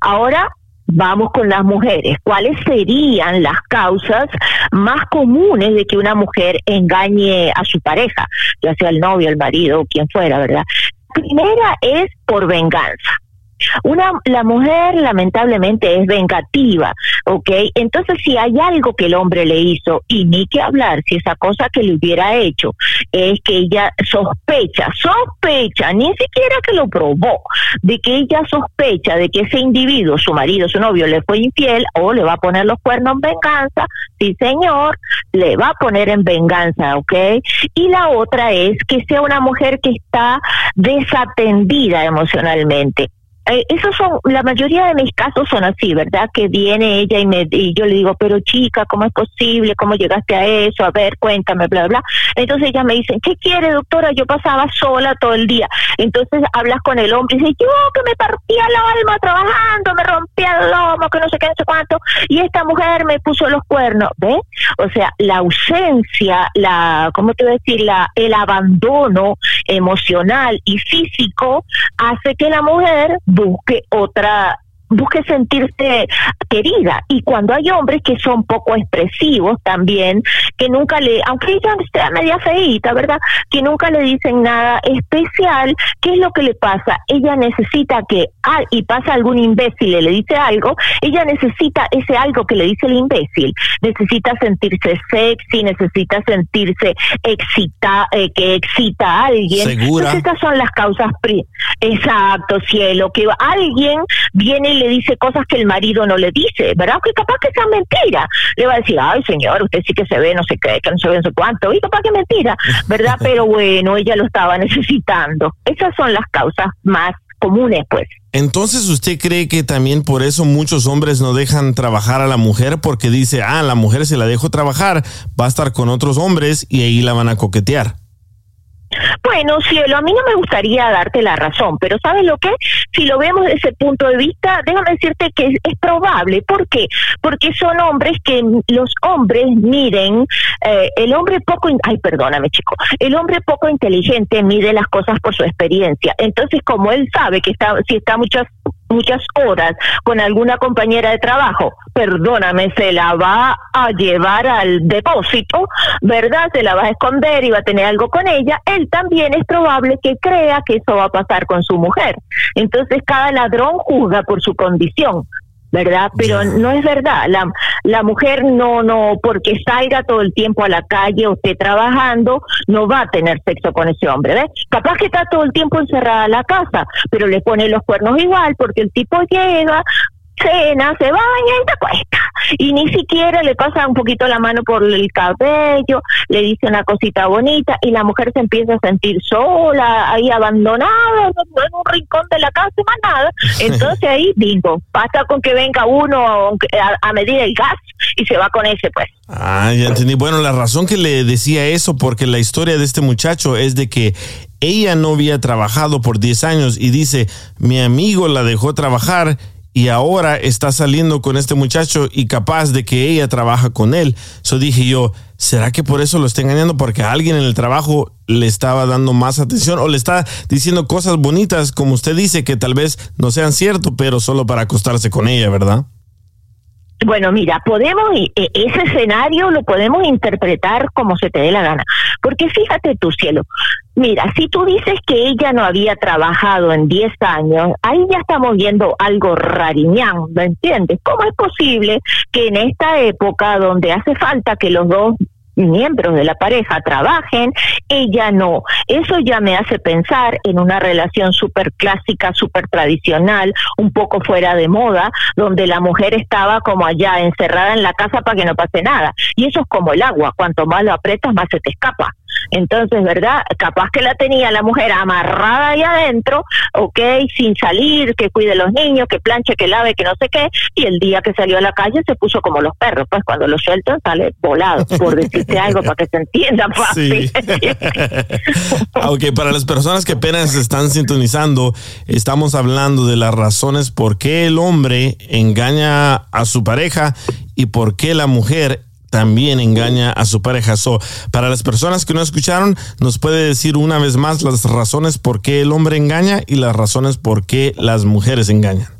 Speaker 11: Ahora, Vamos con las mujeres. ¿Cuáles serían las causas más comunes de que una mujer engañe a su pareja, ya sea el novio, el marido o quien fuera, verdad? Primera es por venganza. Una, la mujer lamentablemente es vengativa, ¿ok? Entonces si hay algo que el hombre le hizo, y ni que hablar, si esa cosa que le hubiera hecho es que ella sospecha, sospecha, ni siquiera que lo probó, de que ella sospecha de que ese individuo, su marido, su novio, le fue infiel o le va a poner los cuernos en venganza, sí señor, le va a poner en venganza, ¿ok? Y la otra es que sea una mujer que está desatendida emocionalmente. Eh, esos son, la mayoría de mis casos son así, ¿verdad? Que viene ella y, me, y yo le digo, pero chica, ¿cómo es posible? ¿Cómo llegaste a eso? A ver, cuéntame, bla, bla. Entonces ella me dice, ¿qué quiere, doctora? Yo pasaba sola todo el día. Entonces hablas con el hombre y dice, yo que me partía el alma trabajando, me rompía el lomo, que no sé qué, no sé cuánto, y esta mujer me puso los cuernos, ¿ves? O sea, la ausencia, la, ¿cómo te voy a decir? La, el abandono emocional y físico hace que la mujer busque otra busque sentirse querida. Y cuando hay hombres que son poco expresivos también que nunca le aunque ella sea media feíta verdad que nunca le dicen nada especial qué es lo que le pasa ella necesita que ah, y pasa algún imbécil y le dice algo ella necesita ese algo que le dice el imbécil. Necesita sentirse sexy necesita sentirse excita eh, que excita a alguien.
Speaker 2: Segura.
Speaker 11: Entonces, estas son las causas pri exacto cielo que alguien viene le dice cosas que el marido no le dice verdad que capaz que sea mentira. Le va a decir ay señor usted sí que se ve no sé qué que no se ve no sé cuánto y capaz que mentira verdad pero bueno ella lo estaba necesitando. Esas son las causas más comunes pues.
Speaker 2: Entonces, ¿usted cree que también por eso muchos hombres no dejan trabajar a la mujer? Porque dice, ah, la mujer se la dejo trabajar, va a estar con otros hombres y ahí la van a coquetear.
Speaker 11: Bueno, cielo, a mí no me gustaría darte la razón, pero ¿sabes lo que? Si lo vemos desde ese punto de vista, déjame decirte que es, es probable. ¿Por qué? Porque son hombres que los hombres miren, eh, el hombre poco, ay, perdóname chico, el hombre poco inteligente mide las cosas por su experiencia. Entonces, como él sabe que está, si está muchas muchas horas con alguna compañera de trabajo, perdóname, se la va a llevar al depósito, ¿verdad? Se la va a esconder y va a tener algo con ella, él también es probable que crea que eso va a pasar con su mujer. Entonces cada ladrón juzga por su condición. ¿Verdad? Pero no es verdad. La, la mujer no, no, porque salga todo el tiempo a la calle o esté trabajando, no va a tener sexo con ese hombre, ¿ves? Capaz que está todo el tiempo encerrada en la casa, pero le pone los cuernos igual porque el tipo llega, cena, se baña y se acuesta. Y ni siquiera le pasa un poquito la mano por el cabello, le dice una cosita bonita y la mujer se empieza a sentir sola, ahí abandonada, en un rincón de la casa y más nada. Entonces ahí, bingo, basta con que venga uno a, a medir el gas y se va con ese, pues.
Speaker 2: Ah, ya entendí. Bueno, la razón que le decía eso, porque la historia de este muchacho es de que ella no había trabajado por 10 años y dice, mi amigo la dejó trabajar y ahora está saliendo con este muchacho y capaz de que ella trabaja con él. So dije yo, ¿será que por eso lo está engañando? Porque alguien en el trabajo le estaba dando más atención o le está diciendo cosas bonitas, como usted dice, que tal vez no sean cierto, pero solo para acostarse con ella, ¿verdad?
Speaker 11: Bueno, mira, podemos, e- ese escenario lo podemos interpretar como se te dé la gana. Porque fíjate tu cielo, mira, si tú dices que ella no había trabajado en 10 años, ahí ya estamos viendo algo rariñán, ¿me entiendes? ¿Cómo es posible que en esta época donde hace falta que los dos miembros de la pareja trabajen, ella no. Eso ya me hace pensar en una relación súper clásica, súper tradicional, un poco fuera de moda, donde la mujer estaba como allá encerrada en la casa para que no pase nada. Y eso es como el agua, cuanto más lo aprietas, más se te escapa. Entonces, ¿verdad? Capaz que la tenía la mujer amarrada ahí adentro, ok, sin salir, que cuide los niños, que planche, que lave, que no sé qué, y el día que salió a la calle se puso como los perros, pues cuando lo sueltan sale volado, por decirte algo para que se entienda fácil.
Speaker 2: Aunque para las personas que apenas se están sintonizando, estamos hablando de las razones por qué el hombre engaña a su pareja y por qué la mujer también engaña a su pareja. So, para las personas que no escucharon, nos puede decir una vez más las razones por qué el hombre engaña y las razones por qué las mujeres engañan.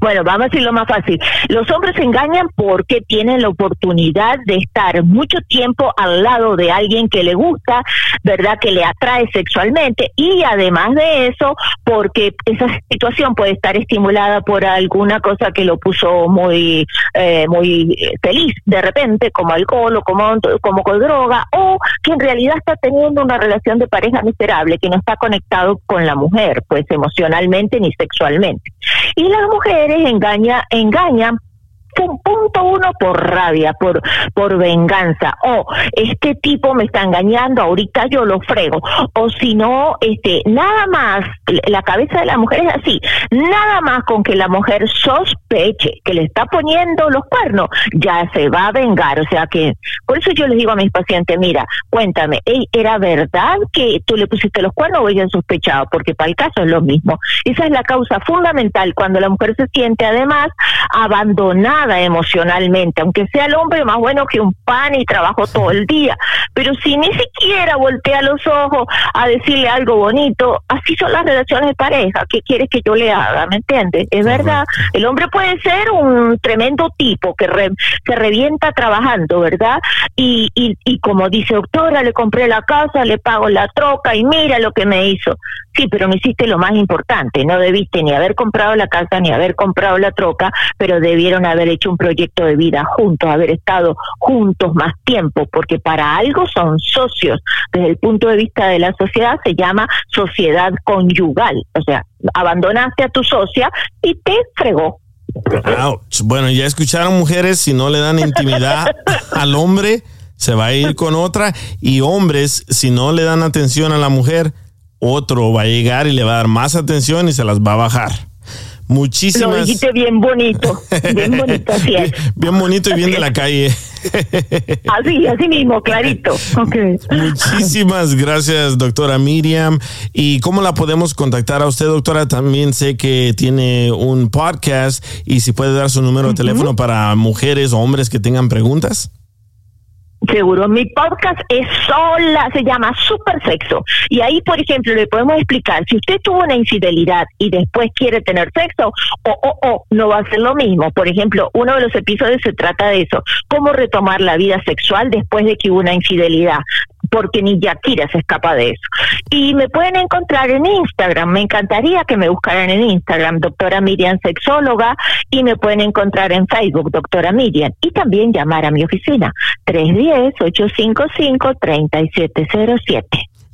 Speaker 11: Bueno, vamos a decirlo más fácil. Los hombres se engañan porque tienen la oportunidad de estar mucho tiempo al lado de alguien que le gusta, ¿verdad? Que le atrae sexualmente y además de eso, porque esa situación puede estar estimulada por alguna cosa que lo puso muy, eh, muy feliz de repente, como alcohol o como, como con droga, o que en realidad está teniendo una relación de pareja miserable, que no está conectado con la mujer, pues emocionalmente ni sexualmente. Y las mujeres engaña, engañan punto uno por rabia, por, por venganza. O este tipo me está engañando, ahorita yo lo frego. O si no, este, nada más, la cabeza de la mujer es así, nada más con que la mujer sospeche que le está poniendo los cuernos, ya se va a vengar. O sea que, por eso yo les digo a mis pacientes, mira, cuéntame, ¿ey, ¿era verdad que tú le pusiste los cuernos o ella sospechaba? Porque para el caso es lo mismo. Esa es la causa fundamental cuando la mujer se siente además abandonada emocionalmente, aunque sea el hombre más bueno que un pan y trabajo todo el día, pero si ni siquiera voltea los ojos a decirle algo bonito, así son las relaciones de pareja, ¿qué quieres que yo le haga? ¿Me entiendes? Es verdad, el hombre puede ser un tremendo tipo que, re- que revienta trabajando, ¿verdad? Y, y, y como dice doctora, le compré la casa, le pago la troca y mira lo que me hizo. Sí, pero no hiciste lo más importante, no debiste ni haber comprado la casa ni haber comprado la troca, pero debieron haber hecho un proyecto de vida juntos, haber estado juntos más tiempo, porque para algo son socios. Desde el punto de vista de la sociedad se llama sociedad conyugal, o sea, abandonaste a tu socia y te fregó.
Speaker 2: Ouch. Bueno, ya escucharon mujeres, si no le dan intimidad al hombre, se va a ir con otra. Y hombres, si no le dan atención a la mujer, otro va a llegar y le va a dar más atención y se las va a bajar. Muchísimas.
Speaker 11: Lo dijiste bien bonito, bien bonito, así es.
Speaker 2: Bien bonito y bien de la calle.
Speaker 11: Así, así mismo, clarito. Okay.
Speaker 2: Muchísimas gracias, doctora Miriam. ¿Y cómo la podemos contactar a usted, doctora? También sé que tiene un podcast y si puede dar su número de teléfono para mujeres o hombres que tengan preguntas.
Speaker 11: Seguro, mi podcast es sola, se llama Super Sexo. Y ahí, por ejemplo, le podemos explicar, si usted tuvo una infidelidad y después quiere tener sexo, o, o, o, no va a ser lo mismo. Por ejemplo, uno de los episodios se trata de eso, cómo retomar la vida sexual después de que hubo una infidelidad porque ni Yakira se escapa de eso. Y me pueden encontrar en Instagram, me encantaría que me buscaran en Instagram, doctora Miriam Sexóloga, y me pueden encontrar en Facebook, doctora Miriam, y también llamar a mi oficina, 310-855-3707.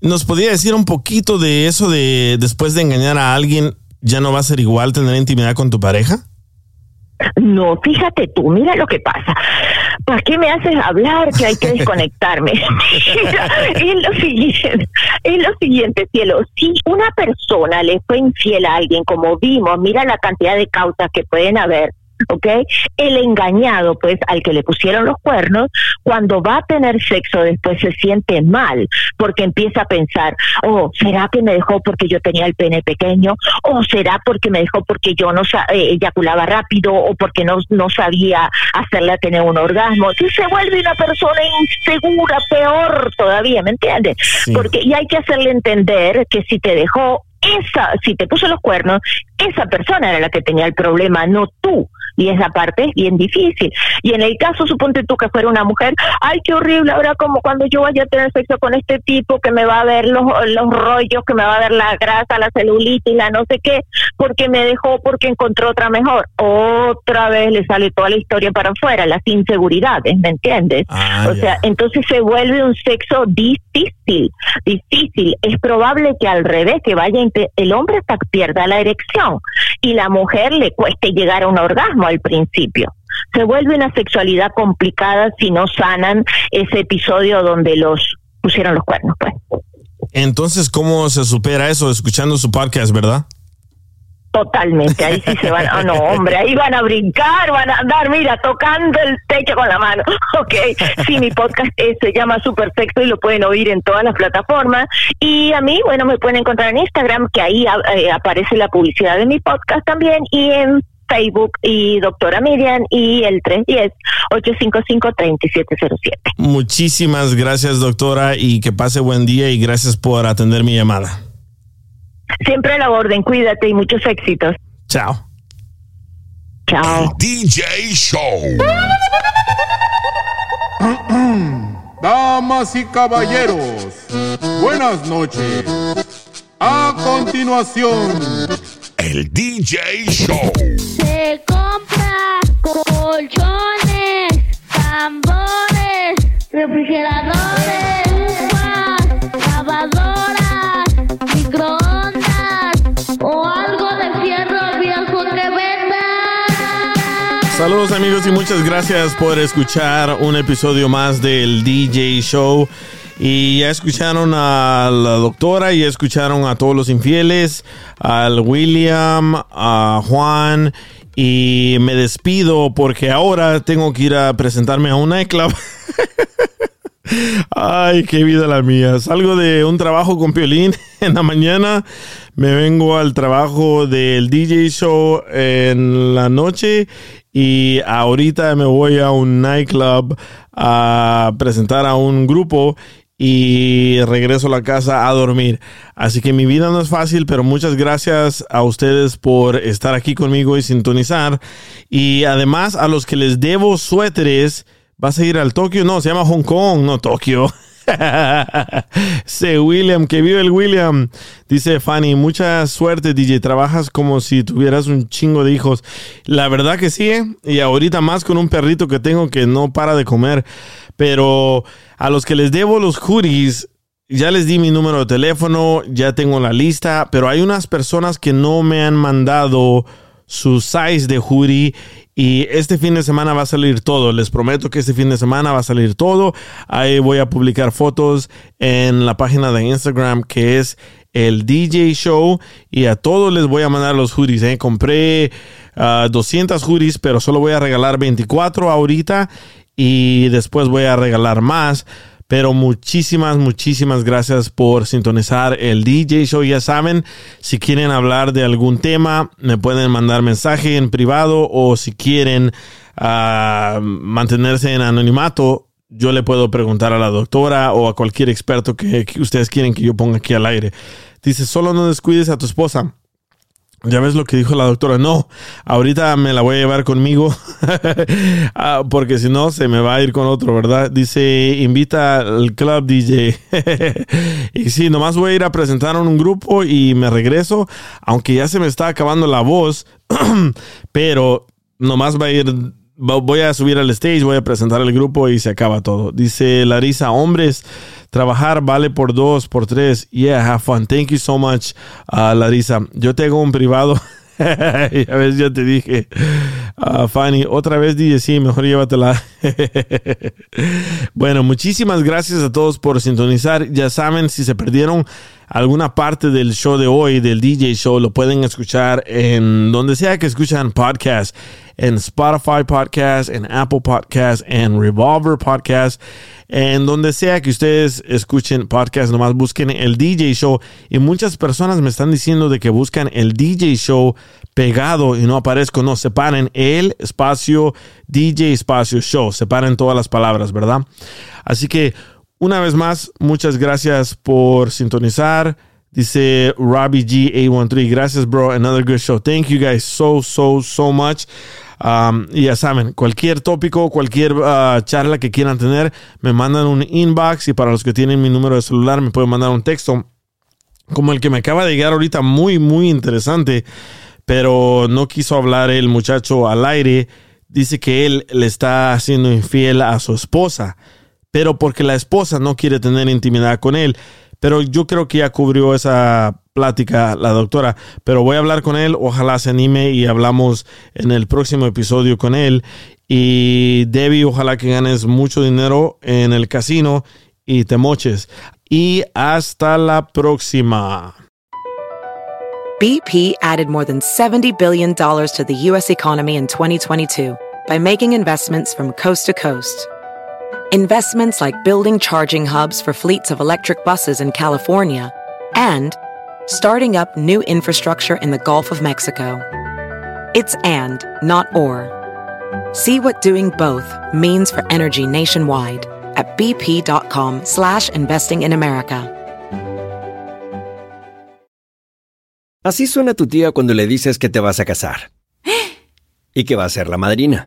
Speaker 2: ¿Nos podría decir un poquito de eso de después de engañar a alguien, ya no va a ser igual tener intimidad con tu pareja?
Speaker 11: No, fíjate tú, mira lo que pasa. ¿Para qué me haces hablar que hay que desconectarme? Mira, es lo siguiente, es lo siguiente, cielo. Si una persona le fue infiel a alguien, como vimos, mira la cantidad de causas que pueden haber. ¿Ok? El engañado, pues, al que le pusieron los cuernos, cuando va a tener sexo después se siente mal, porque empieza a pensar, oh, ¿será que me dejó porque yo tenía el pene pequeño? ¿O será porque me dejó porque yo no eh, eyaculaba rápido o porque no, no sabía hacerla tener un orgasmo? Si se vuelve una persona insegura, peor todavía, ¿me entiendes? Porque, y hay que hacerle entender que si te dejó esa, si te puso los cuernos, esa persona era la que tenía el problema, no tú. Y esa parte es bien difícil. Y en el caso, suponte tú que fuera una mujer, ay, qué horrible, ahora como cuando yo vaya a tener sexo con este tipo que me va a ver los, los rollos, que me va a ver la grasa, la celulitis, la no sé qué, porque me dejó, porque encontró otra mejor. Otra vez le sale toda la historia para afuera, las inseguridades, ¿me entiendes?
Speaker 2: Ah,
Speaker 11: o sea, entonces se vuelve un sexo difícil, difícil. Es probable que al revés, que vaya el hombre hasta pierda la erección y la mujer le cueste llegar a un orgasmo al principio. Se vuelve una sexualidad complicada si no sanan ese episodio donde los pusieron los cuernos, pues.
Speaker 2: Entonces, ¿cómo se supera eso? Escuchando su podcast, ¿verdad?
Speaker 11: Totalmente, ahí sí se van, ah no hombre, ahí van a brincar, van a andar, mira, tocando el techo con la mano. Ok, sí, mi podcast eh, se llama Super Sexo y lo pueden oír en todas las plataformas. Y a mí, bueno, me pueden encontrar en Instagram, que ahí eh, aparece la publicidad de mi podcast también, y en Facebook y doctora Miriam y el 310-855-3707.
Speaker 2: Muchísimas gracias, doctora, y que pase buen día y gracias por atender mi llamada.
Speaker 11: Siempre a la orden, cuídate y muchos éxitos.
Speaker 2: Chao.
Speaker 11: Chao.
Speaker 1: DJ Show.
Speaker 12: Damas y caballeros, buenas noches. A continuación,
Speaker 1: el DJ Show.
Speaker 13: Se compra colchones, tambores, refrigeradores, uvas, lavadoras, microondas o algo de fierro viejo que venda.
Speaker 2: Saludos amigos y muchas gracias por escuchar un episodio más del DJ Show. Y ya escucharon a la doctora, ya escucharon a todos los infieles, al William, a Juan. Y me despido porque ahora tengo que ir a presentarme a un nightclub. Ay, qué vida la mía. Salgo de un trabajo con Piolín en la mañana, me vengo al trabajo del DJ show en la noche y ahorita me voy a un nightclub a presentar a un grupo y regreso a la casa a dormir. Así que mi vida no es fácil, pero muchas gracias a ustedes por estar aquí conmigo y sintonizar. Y además a los que les debo suéteres, ¿vas a ir al Tokio? No, se llama Hong Kong, no Tokio. Sí, William, que vive el William. Dice Fanny, mucha suerte, DJ. Trabajas como si tuvieras un chingo de hijos. La verdad que sí, ¿eh? y ahorita más con un perrito que tengo que no para de comer. Pero a los que les debo los hoodies, ya les di mi número de teléfono, ya tengo la lista, pero hay unas personas que no me han mandado su size de hoodie y este fin de semana va a salir todo. Les prometo que este fin de semana va a salir todo. Ahí voy a publicar fotos en la página de Instagram que es el DJ Show. Y a todos les voy a mandar los hoodies. ¿eh? Compré ah, 200 hoodies, pero solo voy a regalar 24 ahorita. Y después voy a regalar más. Pero muchísimas, muchísimas gracias por sintonizar el DJ Show. Ya saben, si quieren hablar de algún tema, me pueden mandar mensaje en privado o si quieren ah, mantenerse en anonimato, yo le puedo preguntar a la doctora o a cualquier experto que, que ustedes quieren que yo ponga aquí al aire. Dice, solo no descuides a tu esposa. Ya ves lo que dijo la doctora. No, ahorita me la voy a llevar conmigo Ah, porque si no se me va a ir con otro, ¿verdad? Dice, invita al club DJ. y sí, nomás voy a ir a presentar a un grupo y me regreso, aunque ya se me está acabando la voz, pero nomás va a ir, voy a subir al stage, voy a presentar al grupo y se acaba todo. Dice Larisa, hombres, trabajar vale por dos, por tres. Yeah, have fun. Thank you so much, uh, Larisa. Yo tengo un privado. ya ves, yo te dije. Ah, Fanny, otra vez dije, sí, mejor llévatela. bueno, muchísimas gracias a todos por sintonizar. Ya saben, si se perdieron alguna parte del show de hoy, del DJ show, lo pueden escuchar en donde sea que escuchan podcast, en Spotify Podcast, en Apple Podcast, en Revolver Podcast, en donde sea que ustedes escuchen podcast, nomás busquen el DJ show. Y muchas personas me están diciendo de que buscan el DJ show pegado y no aparezco. No, separen el espacio DJ espacio show. Separen todas las palabras, ¿verdad? Así que una vez más, muchas gracias por sintonizar. Dice Robbie G A13. Gracias, bro. Another good show. Thank you guys so, so, so much. Y ya saben, cualquier tópico, cualquier uh, charla que quieran tener, me mandan un inbox y para los que tienen mi número de celular me pueden mandar un texto como el que me acaba de llegar ahorita, muy, muy interesante, pero no quiso hablar el muchacho al aire. Dice que él le está haciendo infiel a su esposa, pero porque la esposa no quiere tener intimidad con él. Pero yo creo que ya cubrió esa plática la doctora, pero voy a hablar con él, ojalá se anime y hablamos en el próximo episodio con él. Y Debbie, ojalá que ganes mucho dinero en el casino y te moches. Y hasta la próxima.
Speaker 14: BP added more than $70 billion to the U.S. economy in 2022 by making investments from coast to coast. Investments like building charging hubs for fleets of electric buses in California and starting up new infrastructure in the Gulf of Mexico. It's and, not or. See what doing both means for energy nationwide at bp.com slash investing in America.
Speaker 15: Así suena tu tía cuando le dices que te vas a casar. Y que va a ser la madrina.